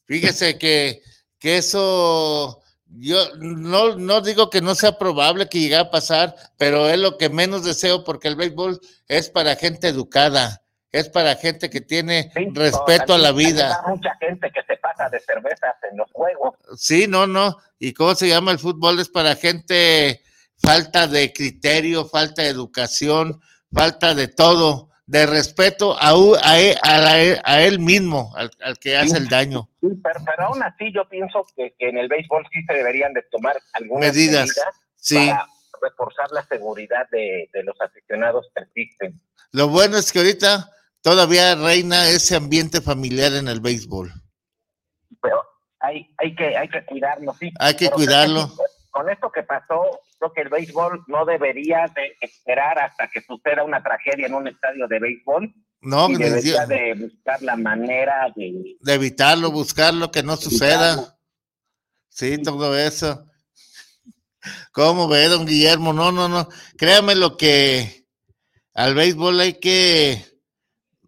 Fíjese que, que eso, yo no, no digo que no sea probable que llegue a pasar, pero es lo que menos deseo porque el béisbol es para gente educada, es para gente que tiene respeto a la vida. Hay mucha gente que se pasa de cervezas en los juegos. Sí, no, no. ¿Y cómo se llama el fútbol? Es para gente falta de criterio, falta de educación, falta de todo, de respeto a, a, él, a, él mismo, al, que hace el daño. Sí, pero, aún así yo pienso que, en el béisbol sí se deberían de tomar algunas medidas, para reforzar la seguridad de, los aficionados que existen. Lo bueno es que ahorita todavía reina ese ambiente familiar en el béisbol. Pero hay, hay, que, hay que cuidarlo, sí. Hay que cuidarlo con esto que pasó, creo que el béisbol no debería de esperar hasta que suceda una tragedia en un estadio de béisbol. No, y debería de buscar la manera de... De evitarlo, buscarlo, que no suceda. Sí, todo eso. ¿Cómo ve, don Guillermo? No, no, no. Créame lo que al béisbol hay que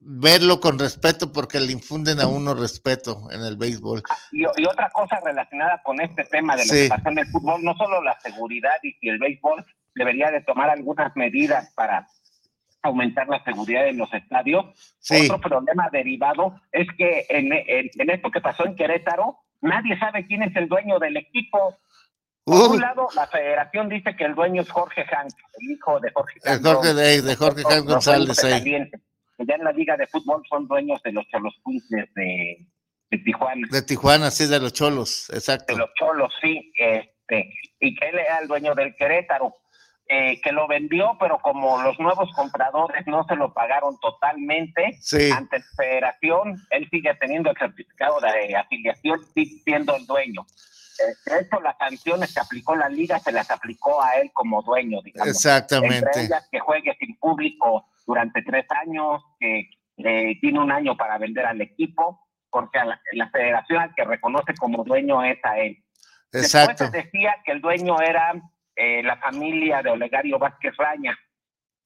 verlo con respeto porque le infunden a uno respeto en el béisbol. Y, otra cosa relacionada con este tema de lo que pasa en el fútbol, no solo la seguridad y si el béisbol debería de tomar algunas medidas para aumentar la seguridad en los estadios. Otro problema derivado es que en, en, esto que pasó en Querétaro, nadie sabe quién es el dueño del equipo. Por un lado, la federación dice que el dueño es Jorge Hank, el hijo de Jorge Hank. Jorge de, de Jorge Hank González ya en la liga de fútbol son dueños de los Cholos de, de Tijuana. De Tijuana, sí, de los Cholos, exacto. De los Cholos, sí, este, y que él era el dueño del Querétaro, eh, que lo vendió, pero como los nuevos compradores no se lo pagaron totalmente ante la federación, él sigue teniendo el certificado de afiliación, siendo el dueño. Eh, de hecho, las sanciones que aplicó la liga se las aplicó a él como dueño, digamos. Exactamente. Entre ellas que juegue sin público durante tres años, que tiene un año para vender al equipo, porque la, federación al que reconoce como dueño es a él. Exacto. Después decía que el dueño era eh, la familia de Olegario Vázquez Raña.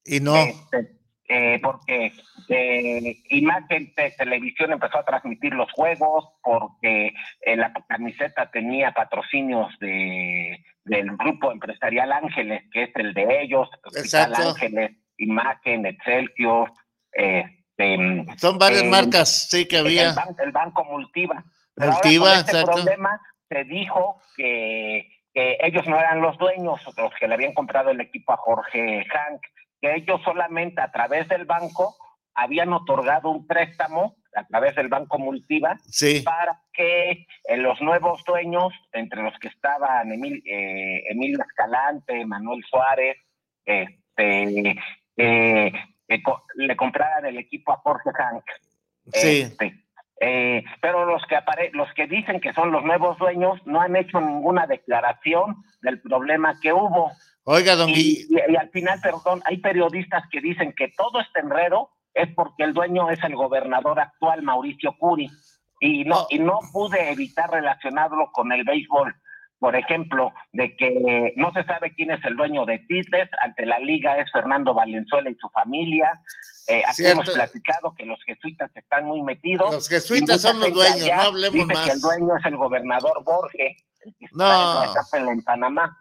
Y no. Este, eh, porque eh, Imagen de Televisión empezó a transmitir los juegos, porque eh, la camiseta tenía patrocinios de, del grupo empresarial Ángeles, que es el de ellos, Ángeles, Imagen, Excelsior, este, son varias marcas, sí que había. El, banco Multiva. Multiva, este problema se dijo que, que ellos no eran los dueños, los que le habían comprado el equipo a Jorge Hank que ellos solamente a través del banco habían otorgado un préstamo a través del Banco Multiva para que eh, los nuevos dueños, entre los que estaban Emil, eh, Emilio Escalante, Manuel Suárez, este, eh, le compraran el equipo a Jorge Hank. Sí. Este, eh, pero los que los que dicen que son los nuevos dueños no han hecho ninguna declaración del problema que hubo. Oiga, don y, y, al final, perdón, hay periodistas que dicen que todo este enredo es porque el dueño es el gobernador actual, Mauricio Curi, y no, oh. y no pude evitar relacionarlo con el béisbol. Por ejemplo, de que no se sabe quién es el dueño de Tigres, ante la liga es Fernando Valenzuela y su familia, eh, aquí hemos platicado que los jesuitas están muy metidos. Los jesuitas son los dueños, no hablemos dice más. que el dueño es el gobernador Borges, no. en Panamá.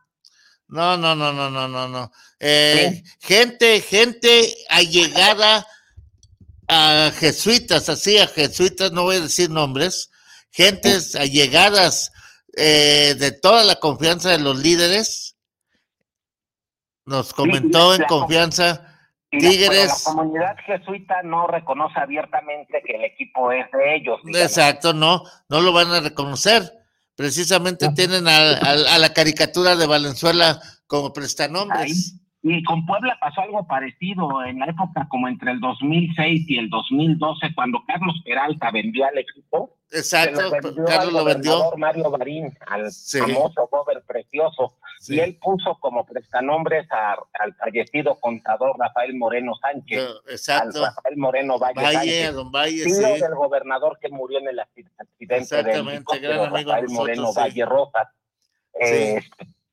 No, no, no, no, no, no, no. Eh, gente, gente allegada a jesuitas, así a jesuitas, no voy a decir nombres, gentes allegadas eh, de toda la confianza de los líderes, nos comentó en confianza Tigres. la, comunidad jesuita no reconoce abiertamente que el equipo es de ellos. Exacto, no, no lo van a reconocer. Precisamente tienen a, la caricatura de Valenzuela como prestanombres. Y con Puebla pasó algo parecido en la época como entre el 2006 y el 2012, cuando Carlos Peralta vendió al equipo. Exacto, Carlos lo vendió. Mario Barín, al famoso Gober Precioso. Y él puso como prestanombres al fallecido contador Rafael Moreno Sánchez. exacto. Al Rafael Moreno Valle. Valle, don Valle, sí. del gobernador que murió en el accidente de Rafael Moreno Valle Rosas. Eh,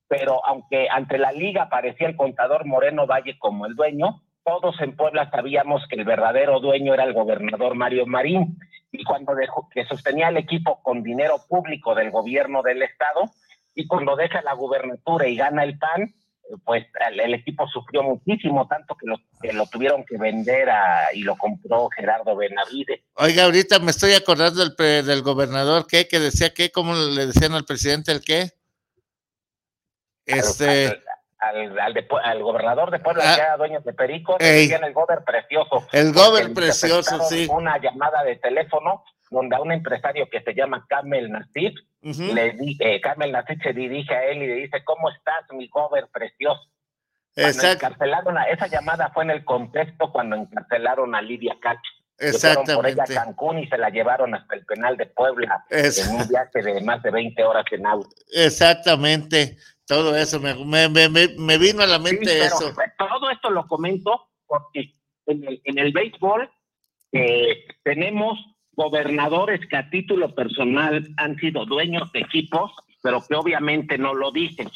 pero aunque ante la liga parecía el contador Moreno Valle como el dueño, todos en Puebla sabíamos que el verdadero dueño era el gobernador Mario Marín. Y cuando dejó, que sostenía el equipo con dinero público del gobierno del estado, y cuando deja la gubernatura y gana el PAN, pues el, equipo sufrió muchísimo, tanto que lo, que lo tuvieron que vender a, y lo compró Gerardo Benavides. Oiga, ahorita me estoy acordando del, del gobernador, ¿qué? Que decía que, ¿cómo le decían al presidente el qué? Este. Al, al, gobernador de Puebla, ah, que era dueño de Perico, decían el gober precioso. El gober precioso, sí. Una llamada de teléfono donde a un empresario que se llama Carmel Nasif, le di, eh, Carmel Nasif se dirige a él y le dice, ¿cómo estás, mi gober precioso? Encarcelaron a, esa llamada fue en el contexto cuando encarcelaron a Lidia Cacho. Exactamente. por ella a Cancún y se la llevaron hasta el penal de Puebla en un viaje de más de 20 horas en auto. Exactamente. Todo eso, me, me, me, vino a la mente eso. Todo esto lo comento porque en el, en el béisbol eh, tenemos gobernadores que a título personal han sido dueños de equipos, pero que obviamente no lo dicen.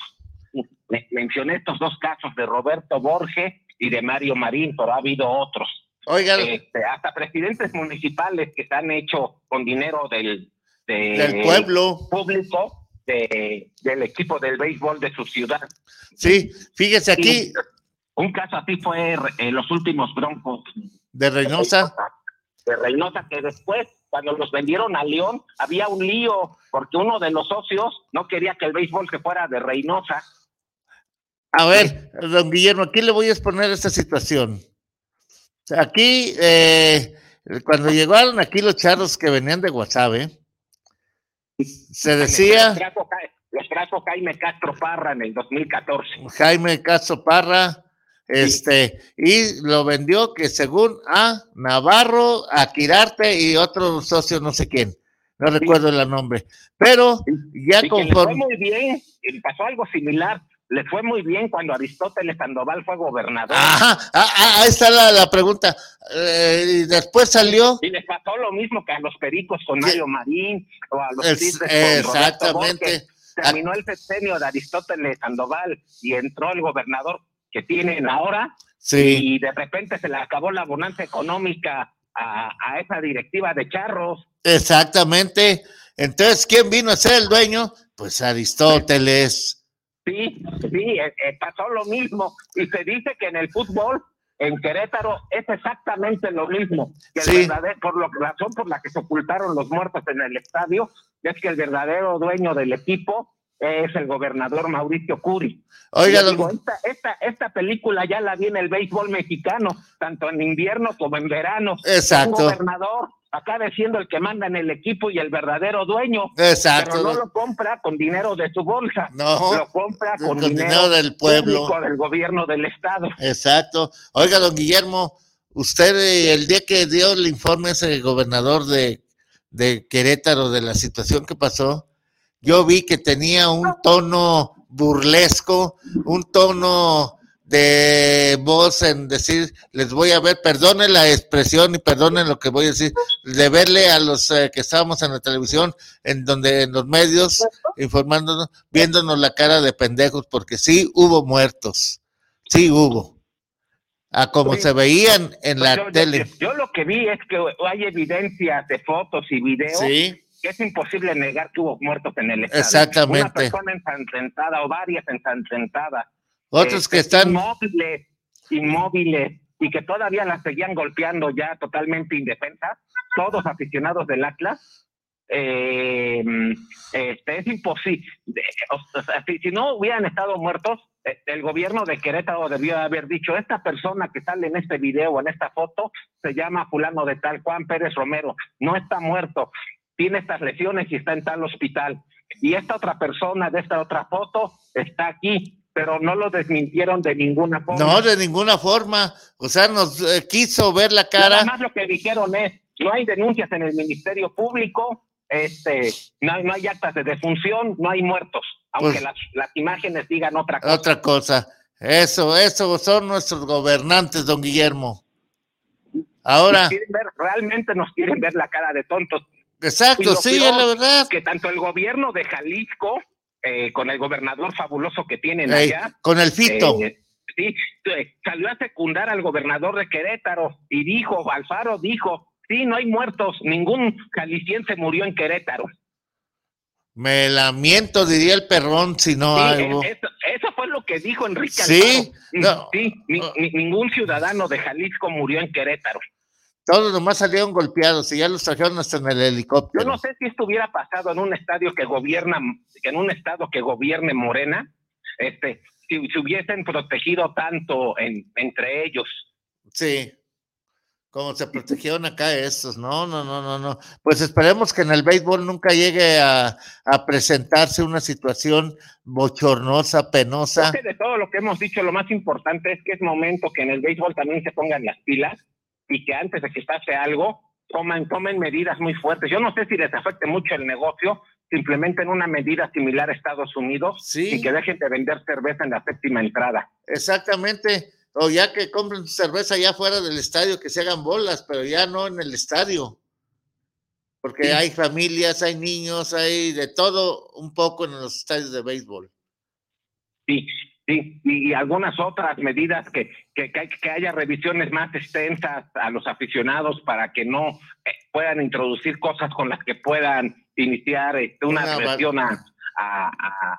mencioné estos dos casos de Roberto Borges y de Mario Marín, pero ha habido otros. Oigan. Este, hasta presidentes municipales que se han hecho con dinero del, del pueblo público del equipo del béisbol de su ciudad. Sí, fíjese aquí. un caso así fue en los últimos Broncos. De Reynosa. De Reynosa, que después, cuando los vendieron a León, había un lío, porque uno de los socios no quería que el béisbol se fuera de Reynosa. A ver, don Guillermo, aquí le voy a exponer esta situación. Aquí, eh, cuando llegaron aquí los charros que venían de Guasave, se decía. Los trajo Jaime Castro Parra en el 2014. Jaime Castro Parra, este, y lo vendió que según a Navarro, a Quirarte y otro socio, no sé quién, no recuerdo el nombre, pero ya conforme. muy bien, pasó algo similar le fue muy bien cuando Aristóteles Sandoval fue gobernador. Ajá, ah, ah, ahí está la, pregunta. Eh, y después salió. Y le pasó lo mismo que a los pericos con Mario Marín o a los Exactamente. Terminó el sexenio de Aristóteles Sandoval y entró el gobernador que tienen ahora. Sí. Y de repente se le acabó la bonanza económica a, a esa directiva de charros. Exactamente. Entonces, ¿quién vino a ser el dueño? Pues Aristóteles. Sí, sí, eh, eh, pasó lo mismo. Y se dice que en el fútbol, en Querétaro, es exactamente lo mismo. Que por la razón por la que se ocultaron los muertos en el estadio, es que el verdadero dueño del equipo es el gobernador Mauricio Curi. Oiga, esta, esta, esta, película ya la vi en el béisbol mexicano, tanto en invierno como en verano. Exacto. Un gobernador acaba siendo el que manda en el equipo y el verdadero dueño. Exacto. Pero no lo compra con dinero de su bolsa. No. Lo compra con, dinero, del pueblo. del gobierno del Estado. Exacto. Oiga, don Guillermo, usted eh, el día que dio el informe ese gobernador de, de Querétaro de la situación que pasó, yo vi que tenía un tono burlesco, un tono de voz en decir, les voy a ver, perdonen la expresión y perdonen lo que voy a decir, de verle a los eh, que estábamos en la televisión, en donde en los medios, informándonos, viéndonos la cara de pendejos, porque sí hubo muertos, sí hubo. A como se veían en la pues tele. Yo, lo que vi es que hay evidencias de fotos y videos sí que es imposible negar que hubo muertos en el estado. Exactamente. Una persona ensangrentada o varias ensangrentadas. Otros que este, están... Inmóviles, inmóviles, y que todavía las seguían golpeando ya totalmente indefensas, todos aficionados del Atlas. Eh, este, es imposible. si, no hubieran estado muertos, eh, el gobierno de Querétaro debió haber dicho, esta persona que sale en este video o en esta foto se llama fulano de tal Juan Pérez Romero, no está muerto, tiene estas lesiones y está en tal hospital. Y esta otra persona de esta otra foto está aquí, pero no lo desmintieron de ninguna forma. No, de ninguna forma. O sea, nos eh, quiso ver la cara. Nada más lo que dijeron es, no hay denuncias en el Ministerio Público, este, no, hay, no hay actas de defunción, no hay muertos, aunque pues las, las imágenes digan otra cosa. Otra cosa. Eso, eso son nuestros gobernantes, don Guillermo. Ahora. realmente nos quieren ver la cara de tontos. Exacto, sí, es la verdad. Que tanto el gobierno de Jalisco, eh, con el gobernador fabuloso que tienen allá. Con el Fito. Eh, sí, eh, salió a secundar al gobernador de Querétaro y dijo, Alfaro dijo, sí, no hay muertos, ningún jalisciense murió en Querétaro. Me lamento, diría el perrón, si no algo. Eso, eso, fue lo que dijo Enrique Sí, Alfaro. sí, ningún ciudadano de Jalisco murió en Querétaro. Todos nomás salieron golpeados y ya los trajeron hasta en el helicóptero. Yo no sé si esto hubiera pasado en un estadio que gobierna, en un estado que gobierne Morena, este, si se hubiesen protegido tanto en, entre ellos. Sí, como se protegieron acá estos, no, no, no, no, no. Pues esperemos que en el béisbol nunca llegue a, a presentarse una situación bochornosa, penosa. de todo lo que hemos dicho, lo más importante es que es momento que en el béisbol también se pongan las pilas y que antes de que pase algo, tomen, tomen medidas muy fuertes. Yo no sé si les afecte mucho el negocio, simplemente en una medida similar a Estados Unidos y que dejen de vender cerveza en la séptima entrada. Exactamente. O ya que compren cerveza ya fuera del estadio, que se hagan bolas, pero ya no en el estadio. Porque hay familias, hay niños, hay de todo un poco en los estadios de béisbol. Sí, y, algunas otras medidas que, que, que, haya revisiones más extensas a los aficionados para que no eh, puedan introducir cosas con las que puedan iniciar este, una, presión a,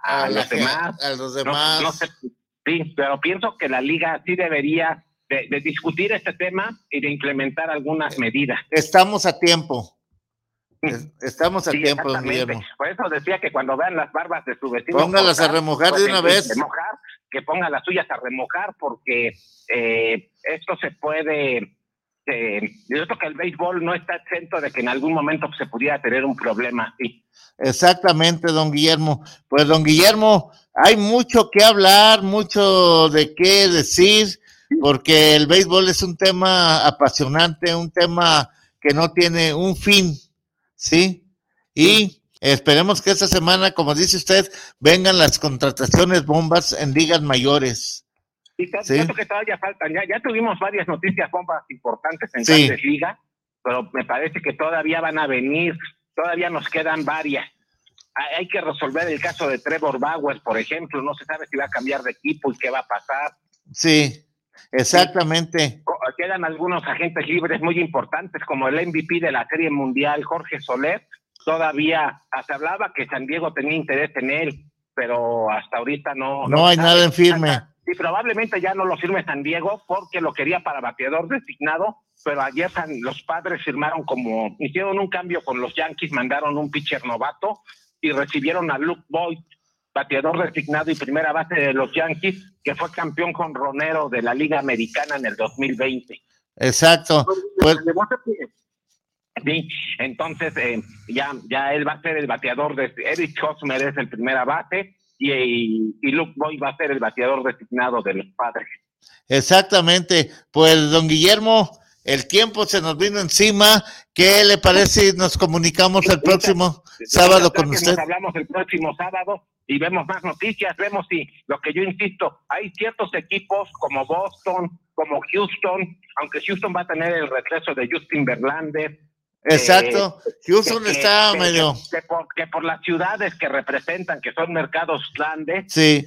a, los demás. A los demás. sí, pero pienso que la liga sí debería de, de discutir este tema y de implementar algunas medidas. Estamos a tiempo. Estamos a tiempo, Guillermo. Por eso decía que cuando vean las barbas de su vecino. Póngalas a remojar de una vez. Que pongan las suyas a remojar, porque eh, esto se puede. Eh, yo creo que el béisbol no está exento de que en algún momento se pudiera tener un problema así. Exactamente, don Guillermo. Pues, don Guillermo, hay mucho que hablar, mucho de qué decir, porque el béisbol es un tema apasionante, un tema que no tiene un fin ¿sí? Y esperemos que esta semana, como dice usted, vengan las contrataciones bombas en ligas mayores. Sí, tanto que todavía faltan. Ya, ya tuvimos varias noticias bombas importantes en sí. grandes ligas, pero me parece que todavía van a venir, todavía nos quedan varias. Hay que resolver el caso de Trevor Bauer, por ejemplo. No se sabe si va a cambiar de equipo y qué va a pasar. Sí, Exactamente. Quedan algunos agentes libres muy importantes, como el MVP de la Serie Mundial, Jorge Soler. Todavía se hablaba que San Diego tenía interés en él, pero hasta ahorita no. No, hay nada en firme. Y probablemente ya no lo firme San Diego porque lo quería para bateador designado, pero ayer los padres firmaron como, hicieron un cambio con los Yankees, mandaron un pitcher novato y recibieron a Luke Boyd, bateador designado y primera base de los Yankees, que fue campeón con Ronero de la Liga Americana en el 2020. Exacto. Pues, Sí, entonces eh, ya, ya él va a ser el bateador de Eric Hosmer es el primera base y, y, Luke Boy va a ser el bateador designado de los padres. Exactamente, pues don Guillermo, el tiempo se nos vino encima. ¿Qué le parece si nos comunicamos el próximo sábado con usted? Nos hablamos el próximo sábado y vemos más noticias, vemos si lo que yo insisto, hay ciertos equipos como Boston, como Houston, aunque Houston va a tener el regreso de Justin Verlander, Exacto. Eh, Houston está medio. Que, por, las ciudades que representan, que son mercados grandes,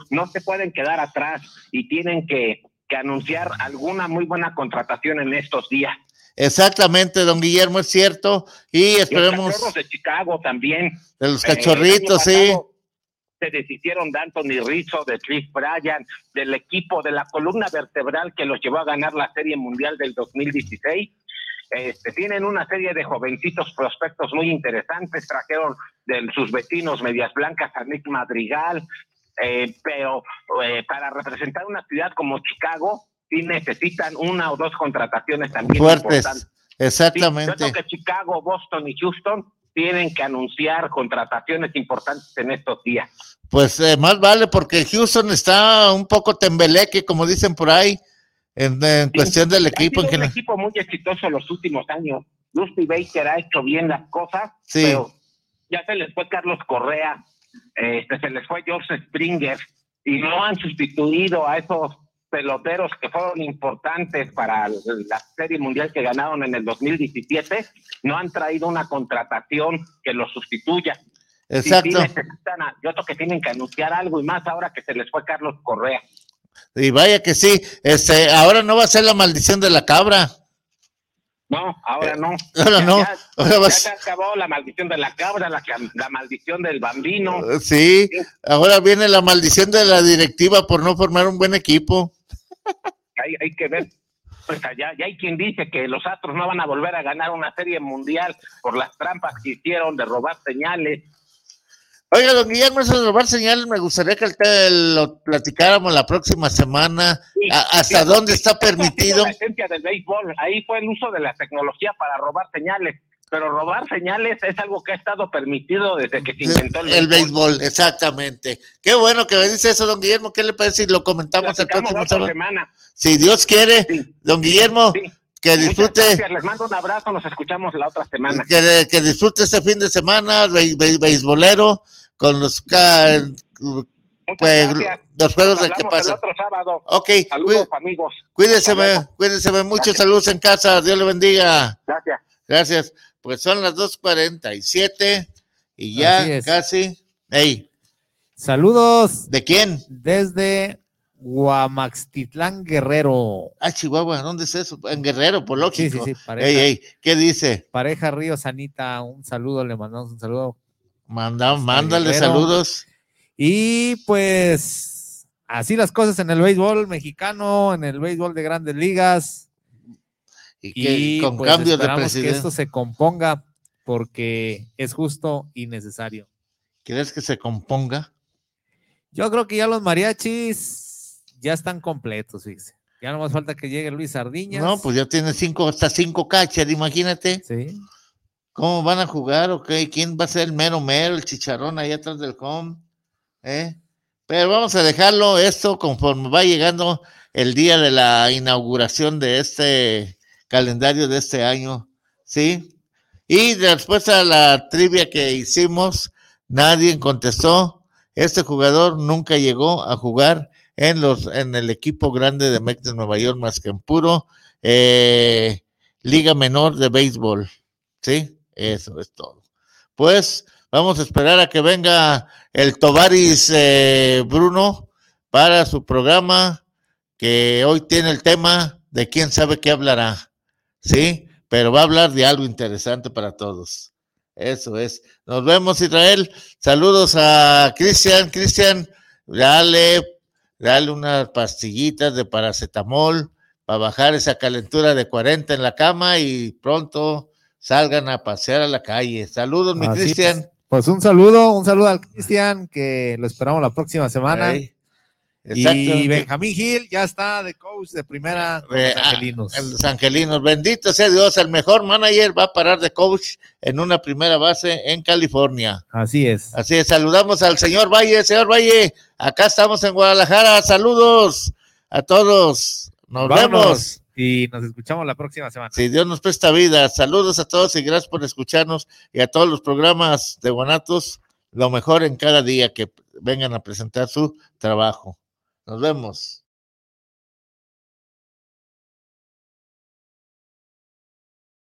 no se pueden quedar atrás y tienen que, anunciar alguna muy buena contratación en estos días. Exactamente, don Guillermo, es cierto. Y esperemos. los de Chicago también. De los cachorritos, sí. Se deshicieron de Anthony Rizzo, de Chris Bryan, del equipo de la columna vertebral que los llevó a ganar la Serie Mundial del 2016 este, tienen una serie de jovencitos prospectos muy interesantes, trajeron de sus vecinos medias blancas a Nick Madrigal, eh, pero eh, para representar una ciudad como Chicago, sí necesitan una o dos contrataciones también fuertes. Exactamente. yo que Chicago, Boston y Houston tienen que anunciar contrataciones importantes en estos días. Pues eh, más vale porque Houston está un poco tembeleque, como dicen por ahí en, cuestión del equipo. Ha un equipo muy exitoso los últimos años. Dusty Baker ha hecho bien las cosas, pero ya se les fue Carlos Correa, este, se les fue George Springer, y no han sustituido a esos peloteros que fueron importantes para la Serie Mundial que ganaron en el 2017, no han traído una contratación que los sustituya. Exacto. yo creo que tienen que anunciar algo y más ahora que se les fue Carlos Correa. Y vaya que sí, este, ahora no va a ser la maldición de la cabra. No, ahora no. Ahora no. Ya, se acabó la maldición de la cabra, la, la maldición del bambino. Uh, sí, ahora viene la maldición de la directiva por no formar un buen equipo. Hay, hay que ver. Pues allá, ya hay quien dice que los Astros no van a volver a ganar una serie mundial por las trampas que hicieron de robar señales Oiga, don Guillermo, eso de robar señales, me gustaría que lo platicáramos la próxima semana. ¿Hasta dónde está permitido? La esencia del béisbol, ahí fue el uso de la tecnología para robar señales. Pero robar señales es algo que ha estado permitido desde que se inventó el, el béisbol. exactamente. Qué bueno que me dice eso, don Guillermo. ¿Qué le parece si lo comentamos el próximo semana? Si Dios quiere, don Guillermo. Que disfrute. Les mando un abrazo, nos escuchamos la otra semana. Que, que disfrute este fin de semana, beisbolero con los, pues, los juegos de qué pasa. Ok, saludos amigos. Cuídense, cuídense mucho, saludos en casa, Dios le bendiga. Gracias. Gracias. Pues son las 2.47 y ya casi. Hey. Saludos. ¿De quién? Desde Guamaxtitlán Guerrero. Ah, Chihuahua, ¿dónde es eso? En Guerrero, por lógico. Sí, sí, sí, pareja. ¿Qué dice? Pareja Río Sanita, un saludo, le mandamos un saludo. Manda, mándale saludos. Y pues así las cosas en el béisbol mexicano, en el béisbol de grandes ligas. Y, con pues, cambios de presidente. que esto se componga porque es justo y necesario. ¿Quieres que se componga? Yo creo que ya los mariachis ya están completos, fíjese. Ya no más falta que llegue Luis Sardiñas. No, pues ya tiene cinco, hasta cinco cachas, imagínate. Sí. ¿Cómo van a jugar? Ok, ¿quién va a ser el mero mero, el chicharrón ahí atrás del home? ¿Eh? Pero vamos a dejarlo esto conforme va llegando el día de la inauguración de este calendario de este año, ¿sí? Y después a la trivia que hicimos, nadie contestó. Este jugador nunca llegó a jugar en los en el equipo grande de Mets de Nueva York más que en puro eh, liga menor de béisbol, ¿sí? Eso es todo. Pues vamos a esperar a que venga el Tovaris eh, Bruno para su programa, que hoy tiene el tema de quién sabe qué hablará. ¿Sí? Pero va a hablar de algo interesante para todos. Eso es. Nos vemos, Israel. Saludos a Cristian. Cristian, dale, dale unas pastillitas de paracetamol para bajar esa calentura de 40 en la cama y pronto salgan a pasear a la calle. Saludos, mi Cristian. Pues un saludo, un saludo al Cristian, que lo esperamos la próxima semana. Y Benjamín Gil ya está de coach de primera con los ah, angelinos. los angelinos, bendito sea Dios, el mejor manager va a parar de coach en una primera base en California. Así es. Así es, saludamos al señor Valle, señor Valle, acá estamos en Guadalajara, saludos a todos, nos vemos. Y nos escuchamos la próxima semana. Si Dios nos presta vida, saludos a todos y gracias por escucharnos y a todos los programas de Guanatos, lo mejor en cada día que vengan a presentar su trabajo. Nos vemos.